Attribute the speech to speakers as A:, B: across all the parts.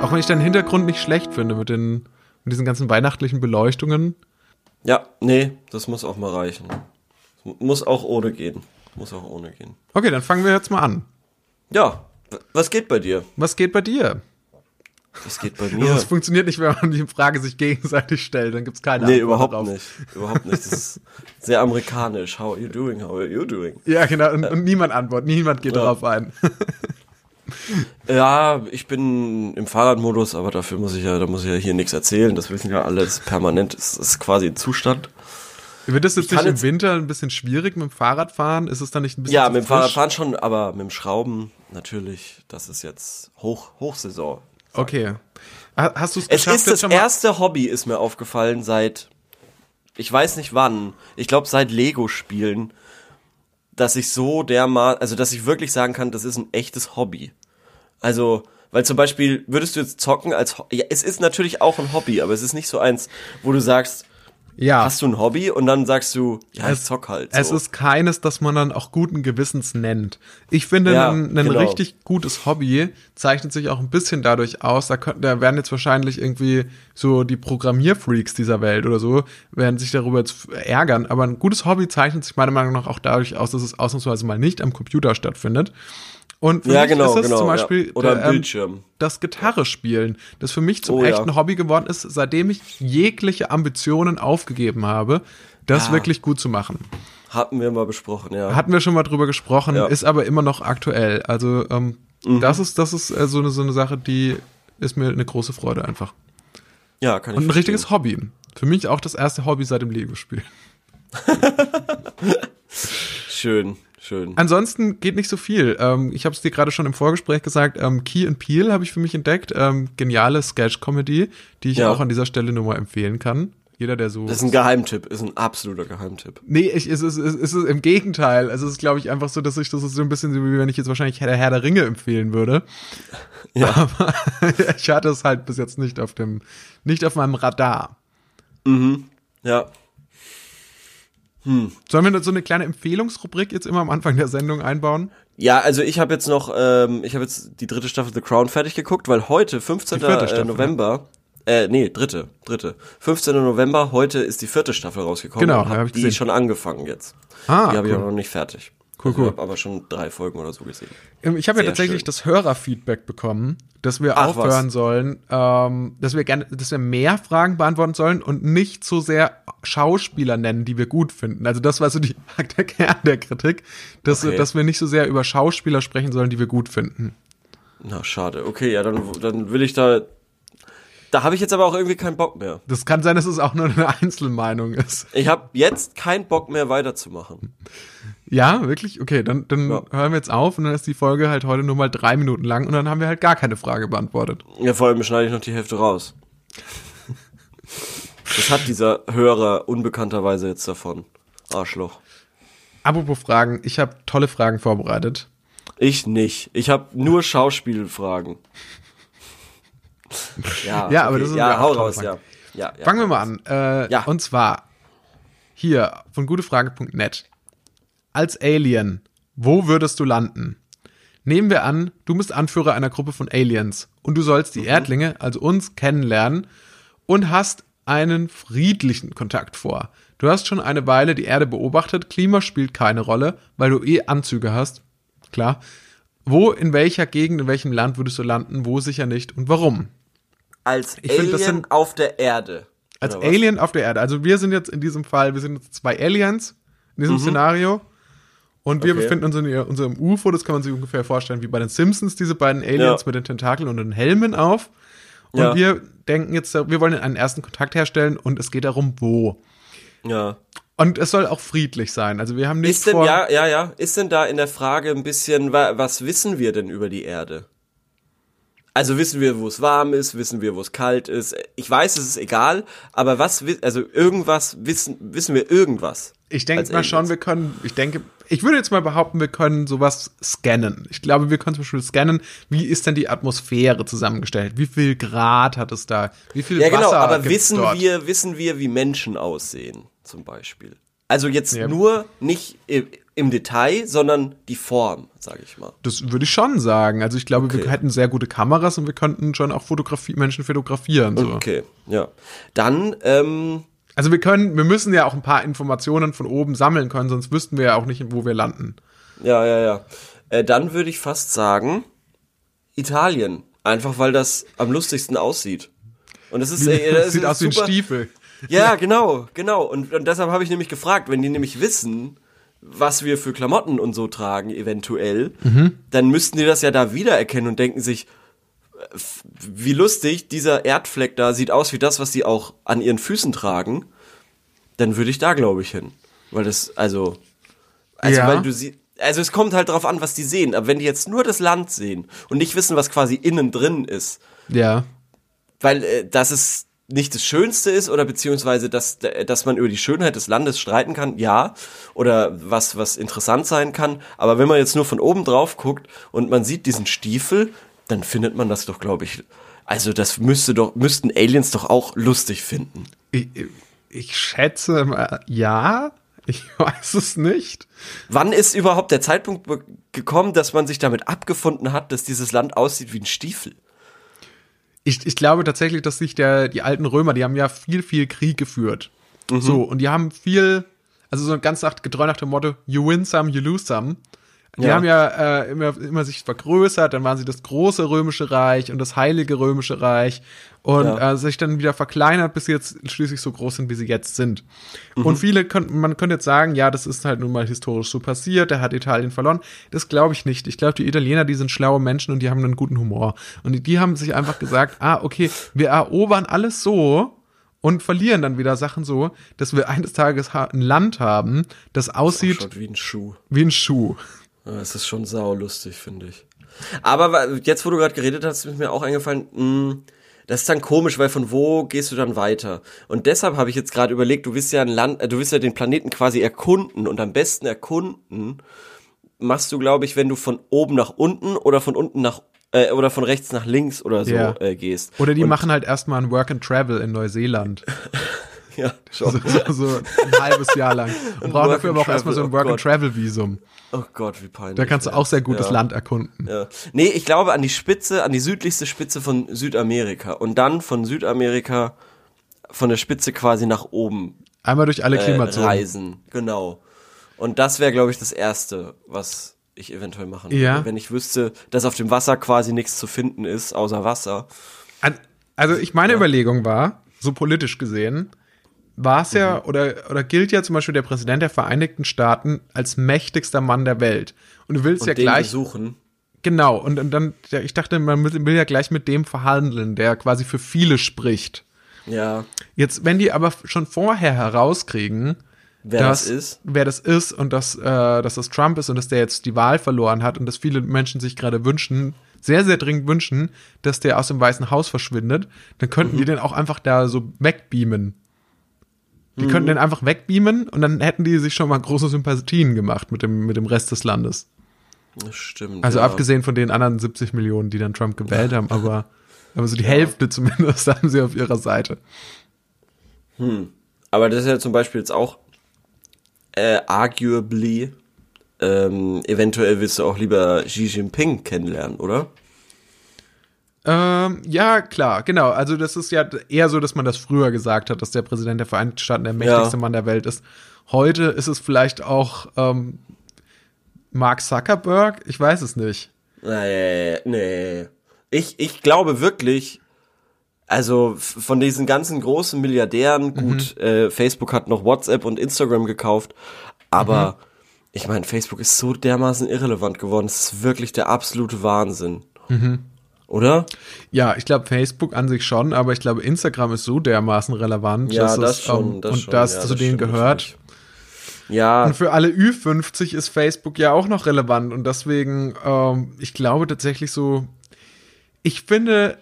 A: Auch wenn ich deinen Hintergrund nicht schlecht finde mit den mit diesen ganzen weihnachtlichen Beleuchtungen.
B: Ja, nee, das muss auch mal reichen. Muss auch ohne gehen. Muss auch ohne gehen.
A: Okay, dann fangen wir jetzt mal an.
B: Ja, was geht bei dir?
A: Was geht bei dir?
B: Was geht bei
A: Das
B: mir?
A: funktioniert nicht, wenn man die Frage sich gegenseitig stellt, dann gibt's keine
B: Nee,
A: Antwort
B: überhaupt
A: darauf.
B: nicht. Überhaupt nicht. Das ist sehr amerikanisch. How are you doing? How are you doing?
A: Ja, genau, und, und niemand antwortet, niemand geht
B: Ja.
A: darauf ein.
B: Ja, ich bin im Fahrradmodus, aber dafür muss ich ja, da muss ich ja hier nichts erzählen. Das wissen ja alle. Das ist permanent. Das ist quasi ein Zustand.
A: Wird das jetzt nicht im Winter ein bisschen schwierig mit dem Fahrradfahren? Ist es dann nicht ein bisschen
B: Ja, mit dem? Fahrradfahren schon, aber mit dem Schrauben natürlich. Das ist jetzt Hoch, Hochsaison.
A: Okay. Ha- Hast du es
B: Es
A: geschafft,
B: ist
A: jetzt
B: das erste Hobby, ist mir aufgefallen seit, ich weiß nicht wann, ich glaube seit Lego-Spielen, dass ich so dermaßen, also dass ich wirklich sagen kann, das ist ein echtes Hobby. Also, weil zum Beispiel, würdest du jetzt zocken als, Ho- ja, es ist natürlich auch ein Hobby, aber es ist nicht so eins, wo du sagst,
A: Ja.
B: hast du ein Hobby und dann sagst du, ja, ich zock halt. So.
A: Es ist keines, das man dann auch guten Gewissens nennt. Ich finde,
B: Ja,
A: ein, ein
B: genau.
A: richtig gutes Hobby zeichnet sich auch ein bisschen dadurch aus, da, könnt, da werden jetzt wahrscheinlich irgendwie so die Programmierfreaks dieser Welt oder so, werden sich darüber jetzt ärgern, aber ein gutes Hobby zeichnet sich meiner Meinung nach auch dadurch aus, dass es ausnahmsweise mal nicht am Computer stattfindet. Und für
B: Ja,
A: mich
B: genau,
A: ist das
B: genau,
A: zum
B: ja.
A: Beispiel
B: Oder
A: der,
B: am Bildschirm.
A: das Gitarre spielen, das für mich zum
B: Oh, ja.
A: echten Hobby geworden ist, seitdem ich jegliche Ambitionen aufgegeben habe, das
B: Ja.
A: wirklich gut zu machen.
B: Hatten wir mal besprochen, ja.
A: Hatten wir schon mal drüber gesprochen,
B: Ja.
A: ist aber immer noch aktuell. Also ähm, das ist das ist äh, so eine so eine Sache, die ist mir eine große Freude einfach.
B: ja, kann ich
A: Und ein
B: verstehen.
A: richtiges Hobby. Für mich auch das erste Hobby seit dem Lego-Spiel.
B: Schön, schön.
A: Ansonsten geht nicht so viel. Ähm, ich habe es dir gerade schon im Vorgespräch gesagt. Ähm, Key and Peel habe ich für mich entdeckt. Ähm, geniale Sketch-Comedy, die ich
B: Ja.
A: auch an dieser Stelle nur mal empfehlen kann. Jeder, der so
B: Das ist ein Geheimtipp, ist ein absoluter Geheimtipp.
A: Nee, ich, es, ist, es, ist, es ist im Gegenteil. Also es ist, glaube ich, einfach so, dass ich das ist so ein bisschen so, wie wenn ich jetzt wahrscheinlich Herr der, Herr der Ringe empfehlen würde.
B: Ja.
A: Aber ich hatte es halt bis jetzt nicht auf dem, nicht auf meinem Radar.
B: Ja.
A: Sollen wir so eine kleine Empfehlungsrubrik jetzt immer am Anfang der Sendung einbauen?
B: Ja, also ich habe jetzt noch, ähm, ich habe jetzt die dritte Staffel The Crown fertig geguckt, weil heute, 15.
A: Die vierte
B: äh,
A: Staffel,
B: November, äh, nee, dritte, dritte. 15. November, heute ist die vierte Staffel rausgekommen.
A: Genau, ja, hab ich
B: die
A: gesehen.
B: schon angefangen jetzt.
A: Ah,
B: die habe ich
A: cool.
B: auch noch nicht fertig.
A: Cool,
B: Also
A: cool.
B: Ich habe aber schon drei Folgen oder so gesehen.
A: Ähm, Ich habe ja tatsächlich
B: schön.
A: das Hörerfeedback bekommen, dass wir
B: Ach,
A: aufhören
B: was.
A: sollen, ähm, dass wir gerne, dass wir mehr Fragen beantworten sollen und nicht so sehr Schauspieler nennen, die wir gut finden. Also das war so die, der Kern der Kritik, dass,
B: Okay.
A: dass wir nicht so sehr über Schauspieler sprechen sollen, die wir gut finden.
B: Na, schade. Okay, ja, dann, dann will ich da, da habe ich jetzt aber auch irgendwie keinen Bock mehr.
A: Das kann sein, dass es auch nur eine Einzelmeinung ist.
B: Ich habe jetzt keinen Bock mehr weiterzumachen.
A: Ja, wirklich? Okay, dann, dann
B: Ja.
A: hören wir jetzt auf und dann ist die Folge halt heute nur mal drei Minuten lang und dann haben wir halt gar keine Frage beantwortet.
B: Ja, vor allem schneide ich noch die Hälfte raus. Das hat dieser Hörer unbekannterweise jetzt davon. Arschloch.
A: Apropos Fragen, ich habe tolle Fragen vorbereitet.
B: Ich nicht. Ich habe nur Schauspielfragen. Ja,
A: Ja, aber das sind
B: ja, hau raus, ja. ja, ja.
A: Fangen wir mal an. Äh,
B: Ja.
A: Und zwar hier von gutefrage.net. Als Alien, wo würdest du landen? Nehmen wir an, du bist Anführer einer Gruppe von Aliens und du sollst
B: Mhm.
A: die Erdlinge, also uns, kennenlernen und hast einen friedlichen Kontakt vor. Du hast schon eine Weile die Erde beobachtet, Klima spielt keine Rolle, weil du eh Anzüge hast. Klar. Wo, in welcher Gegend, in welchem Land würdest du landen, wo sicher nicht und warum?
B: Als
A: Ich find,
B: Alien
A: das sind-
B: auf der Erde.
A: Als? Alien auf der Erde. Also wir sind jetzt in diesem Fall, wir sind jetzt zwei Aliens in diesem Szenario. Und wir
B: Mhm. Okay.
A: befinden uns in unserem UFO, das kann man sich ungefähr vorstellen wie bei den Simpsons, diese beiden Aliens
B: Ja.
A: mit den Tentakeln und den Helmen auf. Und
B: Ja.
A: wir denken jetzt, wir wollen einen ersten Kontakt herstellen und es geht darum, wo.
B: Ja.
A: Und es soll auch friedlich sein. Also wir haben nicht
B: Ist denn,
A: vor,
B: ja, ja, ja, ist denn da in der Frage ein bisschen, wa- was wissen wir denn über die Erde? Also wissen wir, wo es warm ist, wissen wir, wo es kalt ist. Ich weiß, es ist egal, aber was, also irgendwas wissen, wissen wir irgendwas.
A: Ich denke mal schon, wir können, ich denke, ich würde jetzt mal behaupten, wir können sowas scannen. Ich glaube, wir können zum Beispiel scannen, wie ist denn die Atmosphäre zusammengestellt? Wie viel Grad hat es da? Wie viel
B: Ja,
A: Wasser
B: genau, aber wissen
A: dort?
B: wir, wissen wir, wie Menschen aussehen, zum Beispiel. Also jetzt
A: Ja.
B: nur nicht i- im Detail, sondern die Form, sage ich mal.
A: Das würde ich schon sagen. Also ich glaube,
B: Okay.
A: wir hätten sehr gute Kameras und wir könnten schon auch Fotografie, Menschen fotografieren. So.
B: Okay, ja. Dann, ähm,
A: Also wir können, wir müssen ja auch ein paar Informationen von oben sammeln können, sonst wüssten wir ja auch nicht, wo wir landen.
B: ja, ja, ja. Äh, dann würde ich fast sagen, Italien. Einfach weil das am lustigsten aussieht. Und es ist, äh, das
A: Sieht
B: ist
A: aus wie ein Stiefel.
B: Ja, genau, genau. Und, und deshalb habe ich nämlich gefragt, wenn die nämlich wissen, was wir für Klamotten und so tragen, eventuell, dann müssten die das ja da wiedererkennen und denken sich, äh, wie lustig, dieser Erdfleck da sieht aus wie das, was die auch an ihren Füßen tragen. Dann würde ich da, glaube ich, hin. Weil das, also, also,
A: Ja.
B: weil du sie, also es kommt halt drauf an, was die sehen. Aber wenn die jetzt nur das Land sehen und nicht wissen, was quasi innen drin ist,
A: Ja.
B: weil äh, dass es nicht das Schönste ist oder beziehungsweise dass dass man über die Schönheit des Landes streiten kann, ja, oder was was interessant sein kann. Aber wenn man jetzt nur von oben drauf guckt und man sieht diesen Stiefel, dann findet man das doch, glaube ich. Also das müsste doch müssten Aliens doch auch lustig finden.
A: Ich, ich schätze mal, ja. Ich weiß es nicht.
B: Wann ist überhaupt der Zeitpunkt gekommen, dass man sich damit abgefunden hat, dass dieses Land aussieht wie ein Stiefel?
A: Ich, ich glaube tatsächlich, dass sich der, die alten Römer, die haben ja viel, viel Krieg geführt. So, und die haben viel, also so ganz nach, getreu nach dem Motto, you win some, you lose some. Die
B: Ja.
A: haben ja äh, immer, immer sich vergrößert, dann waren sie das große römische Reich und das heilige römische Reich und
B: Ja.
A: äh, sich dann wieder verkleinert, bis sie jetzt schließlich so groß sind, wie sie jetzt sind.
B: Mhm.
A: Und viele könnten, man könnte jetzt sagen, ja, das ist halt nun mal historisch so passiert, der hat Italien verloren. Das glaube ich nicht. Ich glaube, die Italiener, die sind schlaue Menschen und die haben einen guten Humor. Und die, die haben sich einfach gesagt, ah, okay, wir erobern alles so und verlieren dann wieder Sachen so, dass wir eines Tages ein Land haben, das aussieht
B: wie ein Schuh.
A: wie ein Schuh.
B: Es ist schon saulustig, finde ich. Aber jetzt, wo du gerade geredet hast, ist mir auch eingefallen, mh, das ist dann komisch, weil von wo gehst du dann weiter? Und deshalb habe ich jetzt gerade überlegt, du willst ja ein Land, äh, du willst ja den Planeten quasi erkunden und am besten erkunden machst du, glaube ich, wenn du von oben nach unten oder von unten nach äh, oder von rechts nach links oder so
A: Ja.
B: äh, gehst.
A: Oder die
B: und,
A: machen halt erstmal ein Work and Travel in Neuseeland.
B: ja,
A: So,
B: schon.
A: so, so ein halbes Jahr lang. Und brauchen dafür aber auch erstmal so ein
B: oh
A: Work and
B: Gott.
A: Travel Visum.
B: Oh Gott, wie peinlich.
A: Da kannst du auch sehr gut das
B: Ja.
A: Land erkunden.
B: Ja. Nee, ich glaube an die Spitze, an die südlichste Spitze von Südamerika und dann von Südamerika von der Spitze quasi nach oben
A: Einmal durch alle
B: äh,
A: Klimazonen.
B: reisen. Genau. Und das wäre, glaube ich, das Erste, was ich eventuell machen würde.
A: Ja.
B: Wenn ich wüsste, dass auf dem Wasser quasi nichts zu finden ist, außer Wasser.
A: Also ich meine Überlegung war, so politisch gesehen, war es
B: Mhm.
A: ja oder, oder gilt ja zum Beispiel der Präsident der Vereinigten Staaten als mächtigster Mann der Welt. Und du willst
B: Und
A: ja gleich,
B: besuchen.
A: genau, und, und dann, ja, ich dachte, man will will ja gleich mit dem verhandeln, der quasi für viele spricht.
B: Ja.
A: Jetzt, wenn die aber schon vorher herauskriegen,
B: Wer
A: dass,
B: das ist?
A: wer das ist und dass, äh, dass das Trump ist und dass der jetzt die Wahl verloren hat und dass viele Menschen sich gerade wünschen, sehr, sehr dringend wünschen, dass der aus dem Weißen Haus verschwindet, dann könnten
B: Mhm.
A: die den auch einfach da so wegbeamen. Die
B: Mhm.
A: könnten den einfach wegbeamen und dann hätten die sich schon mal große Sympathien gemacht mit dem, mit dem Rest des Landes.
B: Das stimmt.
A: Also
B: ja.
A: abgesehen von den anderen 70 Millionen, die dann Trump gewählt haben, aber, aber so die Hälfte zumindest haben sie auf ihrer Seite.
B: Aber das ist ja zum Beispiel jetzt auch äh, arguably, ähm, eventuell willst du auch lieber Xi Jinping kennenlernen, oder?
A: Ähm, ja, klar, genau. Also das ist ja eher so, dass man das früher gesagt hat, dass der Präsident der Vereinigten Staaten der mächtigste
B: Ja.
A: Mann der Welt ist. Heute ist es vielleicht auch ähm, Mark Zuckerberg. Ich weiß es nicht.
B: Nee, nee. Ich, ich glaube wirklich, also von diesen ganzen großen Milliardären, gut, äh, Facebook hat noch WhatsApp und Instagram gekauft, aber ich meine, Facebook ist so dermaßen irrelevant geworden, es ist wirklich der absolute Wahnsinn. Oder?
A: Ja, ich glaube Facebook an sich schon, aber ich glaube Instagram ist so dermaßen relevant,
B: Ja,
A: dass
B: das
A: es,
B: schon,
A: ähm,
B: das
A: und
B: schon,
A: das
B: ja,
A: zu
B: das
A: denen gehört.
B: Ja,
A: Und für alle Ü50 ist Facebook ja auch noch relevant und deswegen, ähm, ich glaube tatsächlich so, ich finde,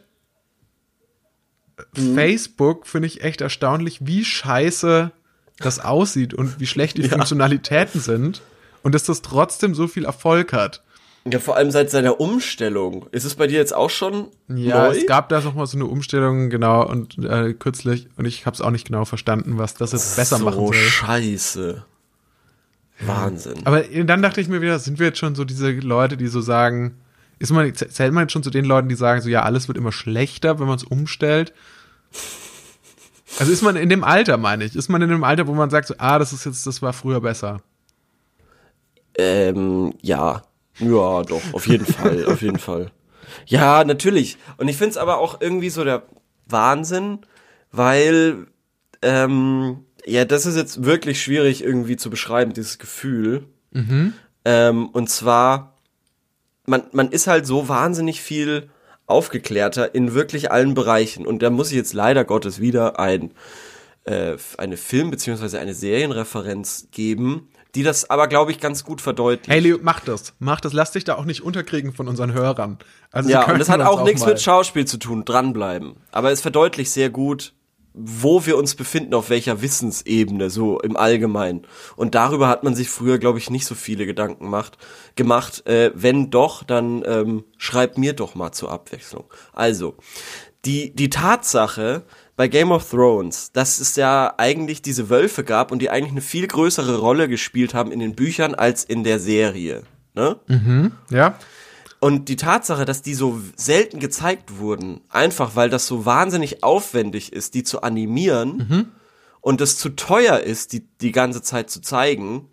A: Facebook finde ich echt erstaunlich, wie scheiße das aussieht und wie schlecht die
B: Ja.
A: Funktionalitäten sind und dass das trotzdem so viel Erfolg hat.
B: Ja, vor allem seit seiner Umstellung. Ist es bei dir jetzt auch schon
A: Ja,
B: neu?
A: es gab da noch mal so eine Umstellung, genau, und äh, kürzlich, und ich habe es auch nicht genau verstanden, was das jetzt besser
B: so
A: machen soll.
B: scheiße. Wahnsinn.
A: Aber dann dachte ich mir wieder, sind wir jetzt schon so diese Leute, die so sagen, ist man, zählt man jetzt schon zu den Leuten, die sagen, so ja, alles wird immer schlechter, wenn man es umstellt? Also ist man in dem Alter, meine ich, ist man in dem Alter, wo man sagt, so, ah, das ist jetzt, das war früher besser.
B: Ähm, ja. Ja, doch, auf jeden Fall, auf jeden Fall. Ja, natürlich. Und ich find's aber auch irgendwie so der Wahnsinn, weil, ähm, ja, das ist jetzt wirklich schwierig irgendwie zu beschreiben, dieses Gefühl. Ähm, und zwar, man, man ist halt so wahnsinnig viel aufgeklärter in wirklich allen Bereichen. Und da muss ich jetzt leider Gottes wieder ein, äh, eine Film- beziehungsweise eine Serienreferenz geben, die das aber, glaube ich, ganz gut verdeutlicht.
A: Hey, Leo, mach das. Mach das. Lass dich da auch nicht unterkriegen von unseren Hörern. Also,
B: Ja, und das hat auch nichts mit Schauspiel zu tun, dranbleiben. Aber es verdeutlicht sehr gut, wo wir uns befinden, auf welcher Wissensebene, so im Allgemeinen. Und darüber hat man sich früher, glaube ich, nicht so viele Gedanken macht, gemacht. Äh, wenn doch, dann ähm, schreibt mir doch mal zur Abwechslung. Also, die, die Tatsache bei Game of Thrones, dass es ja eigentlich diese Wölfe gab und die eigentlich eine viel größere Rolle gespielt haben in den Büchern als in der Serie. Ne?
A: Ja,
B: Und die Tatsache, dass die so selten gezeigt wurden, einfach weil das so wahnsinnig aufwendig ist, die zu animieren und es zu teuer ist, die die ganze Zeit zu zeigen,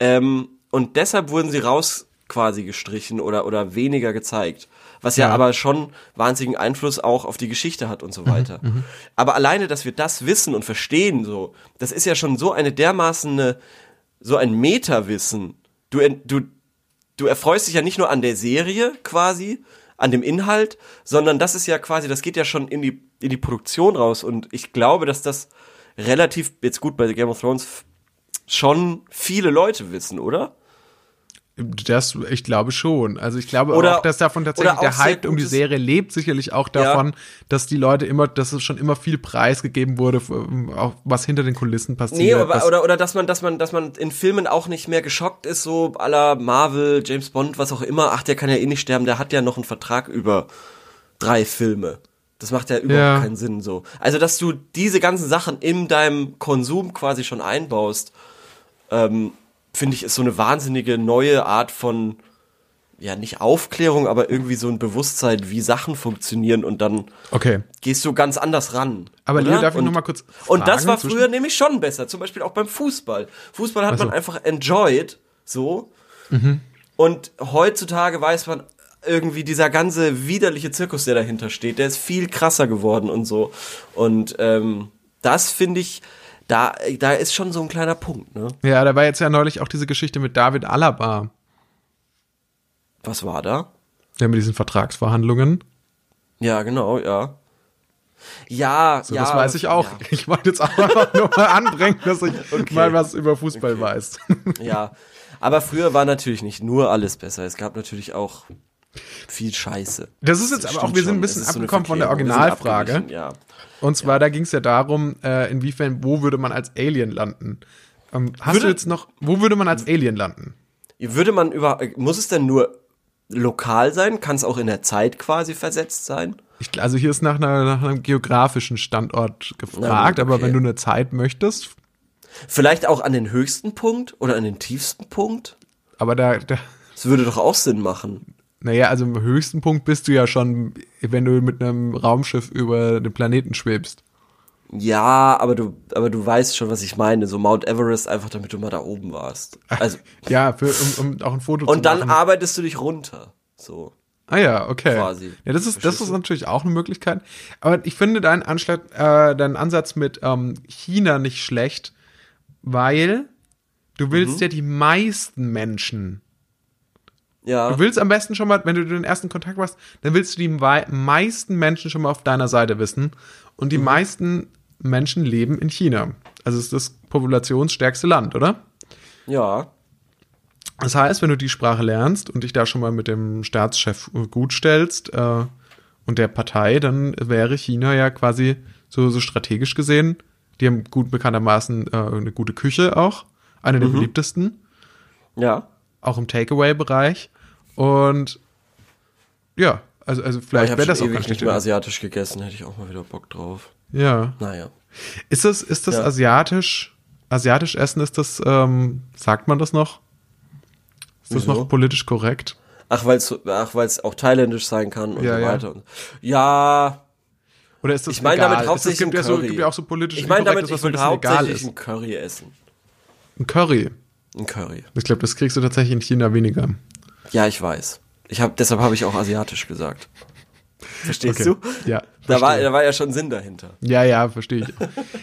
B: ähm, und deshalb wurden sie raus quasi gestrichen oder, oder weniger gezeigt. Was ja,
A: Ja.
B: aber schon wahnsinnigen Einfluss auch auf die Geschichte hat und so weiter. Aber alleine, dass wir das wissen und verstehen, so, das ist ja schon so eine dermaßen eine, so ein Meta-Wissen. Du, du, du erfreust dich ja nicht nur an der Serie quasi, an dem Inhalt, sondern das ist ja quasi, das geht ja schon in die, in die Produktion raus und ich glaube, dass das relativ, jetzt gut bei Game of Thrones, schon viele Leute wissen, oder?
A: Das, ich glaube schon. Also ich glaube
B: Oder-
A: auch, dass davon tatsächlich
B: auch
A: der Hype um die Serie lebt, sicherlich auch davon, dass die Leute immer, dass es schon immer viel Preis gegeben wurde, für, auch was hinter den Kulissen passiert.
B: Nee, aber, oder, oder dass man, dass man, dass man in Filmen auch nicht mehr geschockt ist, so aller Marvel, James Bond, was auch immer, ach, der kann ja eh nicht sterben, der hat ja noch einen Vertrag über drei Filme. Das macht ja überhaupt
A: Ja.
B: keinen Sinn so. Also, dass du diese ganzen Sachen in deinem Konsum quasi schon einbaust, ähm, finde ich, ist so eine wahnsinnige neue Art von, ja, nicht Aufklärung, aber irgendwie so ein Bewusstsein, wie Sachen funktionieren und dann
A: okay.
B: gehst du ganz anders ran.
A: Aber? Leo, darf ich
B: Und-
A: noch mal kurz
B: Und das
A: fragen
B: war
A: zwischen-
B: früher nämlich schon besser. Zum Beispiel auch beim Fußball. Fußball hat
A: Ach so.
B: man einfach enjoyed, so.
A: Mhm.
B: Und heutzutage weiß man irgendwie dieser ganze widerliche Zirkus, der dahinter steht, der ist viel krasser geworden und so. Und ähm, das finde ich, da, da ist schon so ein kleiner Punkt, ne?
A: Ja, da war jetzt ja neulich auch diese Geschichte mit David Alaba,
B: Was war da?
A: der mit diesen Vertragsverhandlungen.
B: Ja, genau, ja. Ja,
A: So,
B: ja.
A: das weiß ich auch.
B: Ja.
A: Ich wollte jetzt auch einfach nur mal anbringen, dass ich mal was über Fußball weiß.
B: Ja, aber früher war natürlich nicht nur alles besser. Es gab natürlich auch viel Scheiße.
A: Das ist jetzt aber auch, wir sind ein bisschen
B: ist so
A: abgekommen von der Originalfrage.
B: Ja.
A: Und zwar, da ging es ja darum, äh, inwiefern, wo würde man als Alien landen? Ähm, hast
B: Würde-
A: du jetzt noch, wo würde man als Alien landen?
B: Würde man über, muss es denn nur lokal sein? Kann es auch in der Zeit quasi versetzt sein?
A: Ich, also hier ist nach, einer, nach einem geografischen Standort gefragt,
B: gut,
A: aber
B: okay.
A: wenn du eine Zeit möchtest,
B: Vielleicht auch an den höchsten Punkt oder an den tiefsten Punkt?
A: aber da, da
B: Das würde doch auch Sinn machen.
A: Naja, also im höchsten Punkt bist du ja schon, wenn du mit einem Raumschiff über den Planeten schwebst.
B: Ja, aber du, aber du weißt schon, was ich meine. So Mount Everest, einfach damit du mal da oben warst. Also,
A: Ja, für, um, um auch ein Foto zu
B: und dann
A: machen.
B: arbeitest du dich runter. So.
A: Ah ja, okay.
B: Quasi.
A: Ja, das ist, das ist natürlich auch eine Möglichkeit. Aber ich finde deinen Anschlag, äh, deinen Ansatz mit ähm, China nicht schlecht, weil du willst
B: Mhm.
A: ja die meisten Menschen.
B: Ja.
A: Du willst am besten schon mal, wenn du den ersten Kontakt machst, dann willst du die meisten Menschen schon mal auf deiner Seite wissen. Und
B: Mhm.
A: die meisten Menschen leben in China. Also es ist das populationsstärkste Land, oder?
B: Ja.
A: Das heißt, wenn du die Sprache lernst und dich da schon mal mit dem Staatschef äh, gut stellst, äh, und der Partei, dann wäre China ja quasi so, so strategisch gesehen, die haben gut bekanntermaßen äh, eine gute Küche auch, eine
B: Mhm.
A: der beliebtesten,
B: Ja.
A: auch im Takeaway-Bereich. Und ja, also, also
B: ich
A: vielleicht
B: habe
A: wäre das auch ganz
B: nicht
A: nicht
B: mehr asiatisch gegessen, hätte ich auch mal wieder Bock drauf.
A: Ja.
B: Naja.
A: Ist das, ist das
B: Ja.
A: asiatisch, asiatisch essen, ist das, ähm, sagt man das noch? Ist das
B: Wieso?
A: noch politisch korrekt?
B: Ach, weil es ach, weil's auch thailändisch sein kann und
A: Ja,
B: so
A: ja.
B: weiter. Und, ja,
A: Oder ist das
B: ich meine damit hauptsächlich
A: es gibt
B: ein
A: ja so, gibt ja auch so politisch
B: ich meine damit, ich will hauptsächlich ein Curry essen.
A: Ein Curry.
B: Ein Curry.
A: Ich glaube, das kriegst du tatsächlich in China weniger.
B: Ja, ich weiß. Ich hab, deshalb habe ich auch asiatisch gesagt. Verstehst du?
A: Ja.
B: Da war, da war ja schon Sinn dahinter.
A: Ja, ja, verstehe ich.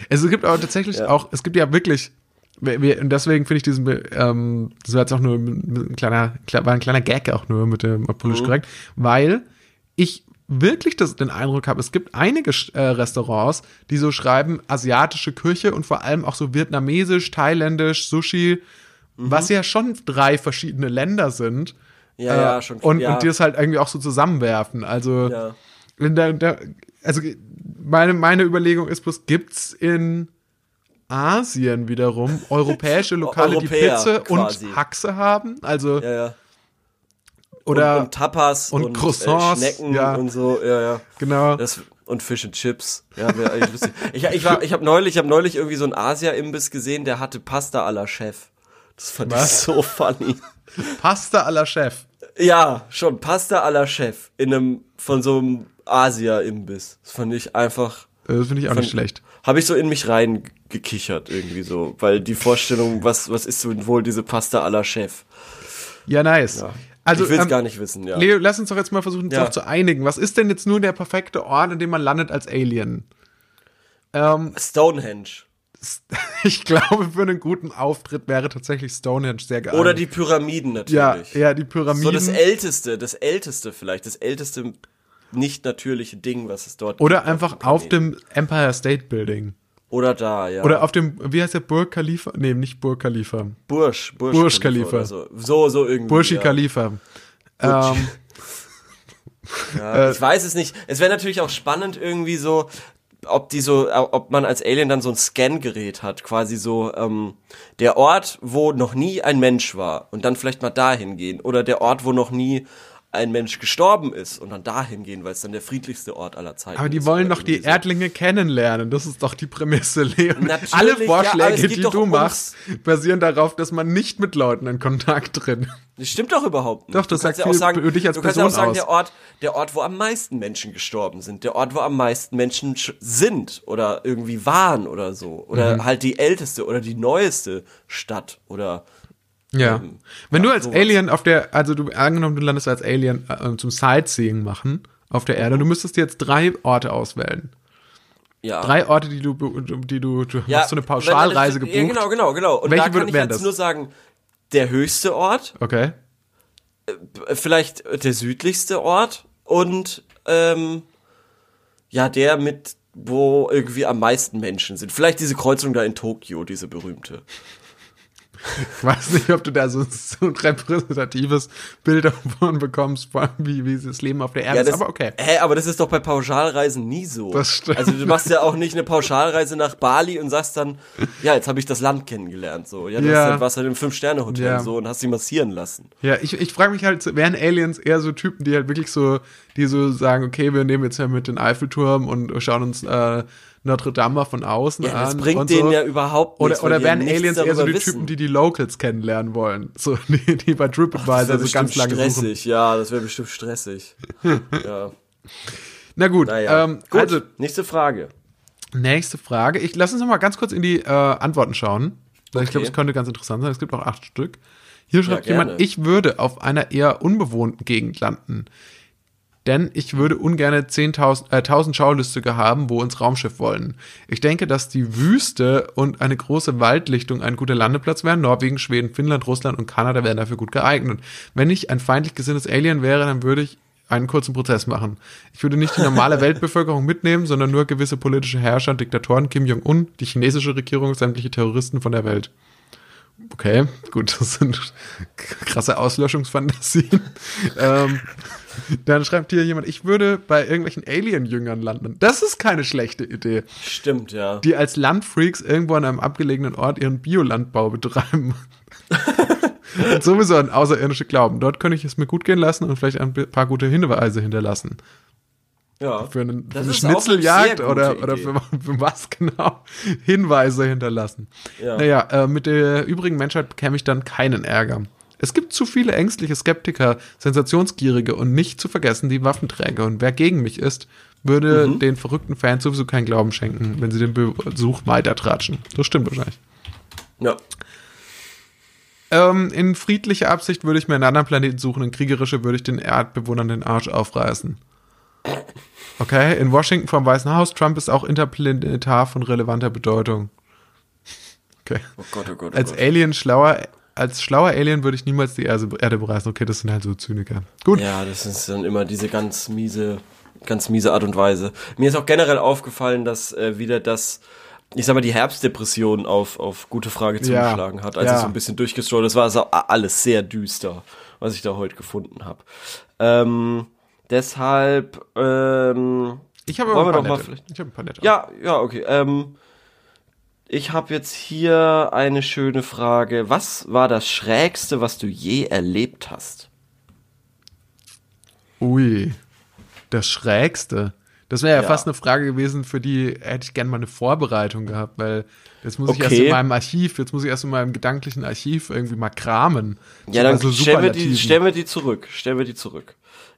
A: es gibt aber tatsächlich
B: Ja.
A: auch, es gibt ja wirklich, wir- wir- und deswegen finde ich diesen, ähm, das war jetzt auch nur ein kleiner, kle- war ein kleiner Gag auch nur mit dem politisch
B: Mhm.
A: korrekt, weil ich wirklich das, den Eindruck habe, es gibt einige äh, Restaurants, die so schreiben asiatische Küche und vor allem auch so vietnamesisch, thailändisch, Sushi,
B: Mhm.
A: was ja schon drei verschiedene Länder sind.
B: Ja,
A: Äh,
B: ja, schon
A: Und,
B: ja.
A: und die das halt irgendwie auch so zusammenwerfen. Also,
B: Ja.
A: da, da, also meine, meine Überlegung ist bloß, gibt's in Asien wiederum europäische Lokale, die Pizza
B: quasi.
A: und Haxe haben? Also,
B: Ja, ja.
A: oder,
B: und, und Tapas
A: und
B: und,
A: Croissants,
B: äh, Schnecken
A: ja.
B: und so, ja, ja.
A: genau.
B: Das, und Fish and Chips. Ja, wäre eigentlich lustig. Ich, ich, war, ich habe neulich, ich hab neulich irgendwie so einen Asia-Imbiss gesehen, der hatte Pasta à la Chef. Das fand
A: Was?
B: ich so funny.
A: Pasta à la Chef.
B: Ja, schon Pasta à la Chef in einem von so einem Asia-Imbiss. Das fand ich einfach.
A: Äh, Das finde ich auch nicht
B: Fand-
A: schlecht.
B: Habe ich so in mich reingekichert irgendwie so, weil die Vorstellung, was was ist so wohl diese Pasta à la Chef?
A: Ja, nice.
B: Ja.
A: Also,
B: ich will's
A: ähm,
B: gar nicht wissen, ja.
A: Leo, lass uns doch jetzt mal versuchen, uns
B: Ja.
A: zu einigen. Was ist denn jetzt nun der perfekte Ort, an dem man landet als Alien? Ähm,
B: Stonehenge
A: ich glaube, für einen guten Auftritt wäre tatsächlich Stonehenge sehr geeignet.
B: oder die Pyramiden
A: ja,
B: natürlich.
A: ja, die Pyramiden.
B: So das älteste, das älteste vielleicht, das älteste nicht natürliche Ding, was es dort
A: Oder
B: gibt
A: einfach
B: dem
A: auf dem Empire State Building.
B: oder da, ja.
A: Oder auf dem, wie heißt der, Burj Khalifa? Nee, nicht Burj Khalifa.
B: Bursch, Bursch,
A: Burj Khalifa.
B: oder So. so so irgendwie.
A: Burj
B: ja.
A: Khalifa. Ähm,
B: Ja,
A: Äh,
B: ich weiß es nicht. Es wäre natürlich auch spannend irgendwie so, ob die so, ob man als Alien dann so ein Scan-Gerät hat, quasi so ähm, der Ort, wo noch nie ein Mensch war und dann vielleicht mal dahin gehen oder der Ort, wo noch nie ein Mensch gestorben ist und dann dahin gehen, weil es dann der friedlichste Ort aller Zeiten
A: aber die
B: ist.
A: wollen doch die
B: so.
A: Erdlinge kennenlernen. Das ist doch die Prämisse, Leon.
B: Natürlich,
A: Alle
B: ja,
A: Vorschläge,
B: geht
A: die du
B: ums-
A: machst, basieren darauf, dass man nicht mit Leuten in Kontakt tritt.
B: Das stimmt doch überhaupt nicht.
A: Doch, das
B: Du
A: sagt
B: ja auch sagen,
A: dich als
B: du kannst ja auch
A: Person
B: sagen,
A: aus.
B: der Ort, der Ort, wo am meisten Menschen gestorben sind, der Ort, wo am meisten Menschen sch- sind oder irgendwie waren oder so. Oder
A: Mhm.
B: halt die älteste oder die neueste Stadt oder
A: Ja.
B: Ähm,
A: Wenn
B: ja,
A: du als
B: sowas.
A: Alien auf der, also du angenommen, du landest als Alien äh, zum Sightseeing machen auf der Erde, du müsstest dir jetzt drei Orte auswählen.
B: ja.
A: Drei Orte, die du, die du, du
B: ja,
A: hast so eine Pauschalreise gebucht.
B: Ja, genau, genau, genau. Und
A: Welche
B: da kann ich jetzt
A: das?
B: nur sagen, der höchste Ort,
A: Okay.
B: äh, vielleicht der südlichste Ort und ähm, ja, der mit wo irgendwie am meisten Menschen sind. Vielleicht diese Kreuzung da in Tokio, diese berühmte.
A: Ich weiß nicht, ob du da so, so ein repräsentatives Bild davon bekommst, vor allem wie, wie das Leben auf der Erde
B: Ja,
A: ist,
B: das,
A: aber okay.
B: Hä, aber das ist doch bei Pauschalreisen nie so.
A: Das stimmt.
B: Also du machst ja auch nicht eine Pauschalreise nach Bali und sagst dann, ja, jetzt habe ich das Land kennengelernt. So, ja, du
A: Ja.
B: hast halt, warst halt im Fünf-Sterne-Hotel
A: Ja.
B: so und hast dich massieren lassen.
A: Ja, ich, ich frage mich halt, wären Aliens eher so Typen, die halt wirklich so, die so sagen, okay, wir nehmen jetzt ja mit den Eiffelturm und schauen uns äh, Notre Dame mal von außen
B: Ja,
A: an.
B: das bringt
A: und
B: denen
A: so.
B: ja überhaupt
A: Oder,
B: nichts.
A: oder
B: ja nichts
A: Aliens eher so die
B: wissen.
A: Typen, die die Locals kennenlernen wollen? So, die, die bei
B: Das
A: TripAdvisor so ganz lange suchen.
B: stressig, ja, das wäre bestimmt stressig. ja.
A: Na gut,
B: Naja.
A: ähm,
B: Gut,
A: also
B: nächste Frage.
A: nächste Frage. Ich lass uns noch mal ganz kurz in die äh, Antworten schauen. Weil Ich
B: Okay.
A: glaube, es könnte ganz interessant sein. Es gibt auch acht Stück. Hier schreibt
B: gerne.
A: jemand, ich würde auf einer eher unbewohnten Gegend landen. Denn ich würde ungern 10.000 äh, 1000 Schaulüstige haben, wo ins Raumschiff wollen. Ich denke, dass die Wüste und eine große Waldlichtung ein guter Landeplatz wären. Norwegen, Schweden, Finnland, Russland und Kanada wären dafür gut geeignet. Wenn ich ein feindlich gesinntes Alien wäre, dann würde ich einen kurzen Prozess machen. Ich würde nicht die normale Weltbevölkerung mitnehmen, sondern nur gewisse politische Herrscher, Diktatoren, Kim Jong-un, die chinesische Regierung, sämtliche Terroristen von der Welt. Okay, gut, das sind krasse Auslöschungsfantasien. ähm, Dann schreibt hier jemand, ich würde bei irgendwelchen Alien-Jüngern landen. Das ist keine schlechte Idee.
B: Stimmt, ja.
A: Die als Landfreaks irgendwo an einem abgelegenen Ort ihren Biolandbau betreiben. und sowieso an außerirdische Glauben. Dort könnte ich es mir gut gehen lassen und vielleicht ein paar gute Hinweise hinterlassen.
B: ja.
A: Für, einen, für eine
B: eine
A: Schnitzeljagd
B: sehr
A: oder, oder für, für was genau Hinweise hinterlassen.
B: Ja.
A: Naja, äh, mit der übrigen Menschheit bekäme ich dann keinen Ärger. Es gibt zu viele ängstliche Skeptiker, Sensationsgierige und nicht zu vergessen die Waffenträger. Und wer gegen mich ist, würde
B: Mhm.
A: den verrückten Fans sowieso keinen Glauben schenken, wenn sie den Besuch weitertratschen. Das stimmt wahrscheinlich.
B: ja.
A: Ähm, in friedlicher Absicht würde ich mir einen anderen Planeten suchen, in kriegerische würde ich den Erdbewohnern den Arsch aufreißen. Okay, in Washington vom Weißen Haus, Trump ist auch interplanetar von relevanter Bedeutung. Okay.
B: Oh Gott, oh Gott, oh
A: Als
B: Gott.
A: Alien schlauer, als schlauer Alien würde ich niemals die Erde bereisen. Okay, das sind halt so Zyniker. Gut.
B: Ja, das ist dann immer diese ganz miese, ganz miese Art und Weise. Mir ist auch generell aufgefallen, dass äh, wieder das, ich sag mal, die Herbstdepression auf, auf gute Frage
A: Ja.
B: zugeschlagen hat, als
A: Ja.
B: ich so ein bisschen durchgestrollt. Das war also alles sehr düster, was ich da heute gefunden habe. Ähm, deshalb, ähm,
A: Ich habe
B: Wollen
A: aber
B: wir
A: ein paar
B: doch mal
A: Ich habe ein paar nette.
B: ja, ja, okay. Ähm, ich habe jetzt hier eine schöne Frage. Was war das Schrägste, was du je erlebt hast?
A: Ui. Das Schrägste. Das wäre ja,
B: Ja.
A: fast eine Frage gewesen, für die hätte ich gerne mal eine Vorbereitung gehabt, weil jetzt muss ich erst
B: Okay.
A: in meinem Archiv, jetzt muss ich erst in meinem gedanklichen Archiv irgendwie mal kramen.
B: Ja, dann
A: bei so
B: stellen, wir die, stellen wir die zurück. Stellen wir die zurück.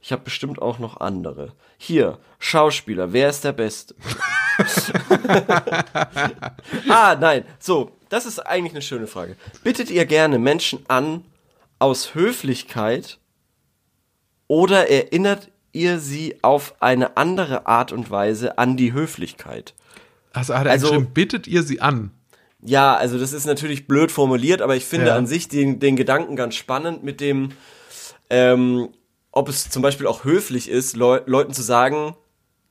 B: Ich habe bestimmt auch noch andere. Hier, Schauspieler, wer ist der Beste? ah, nein. So, das ist eigentlich eine schöne Frage. Bittet ihr gerne Menschen an aus Höflichkeit oder erinnert ihr sie auf eine andere Art und Weise an die Höflichkeit?
A: Also hat er
B: Also-
A: bittet ihr sie an.
B: Ja, also das ist natürlich blöd formuliert, aber ich finde
A: Ja.
B: an sich den, den Gedanken ganz spannend mit dem, ähm, ob es zum Beispiel auch höflich ist, Leu Leuten zu sagen,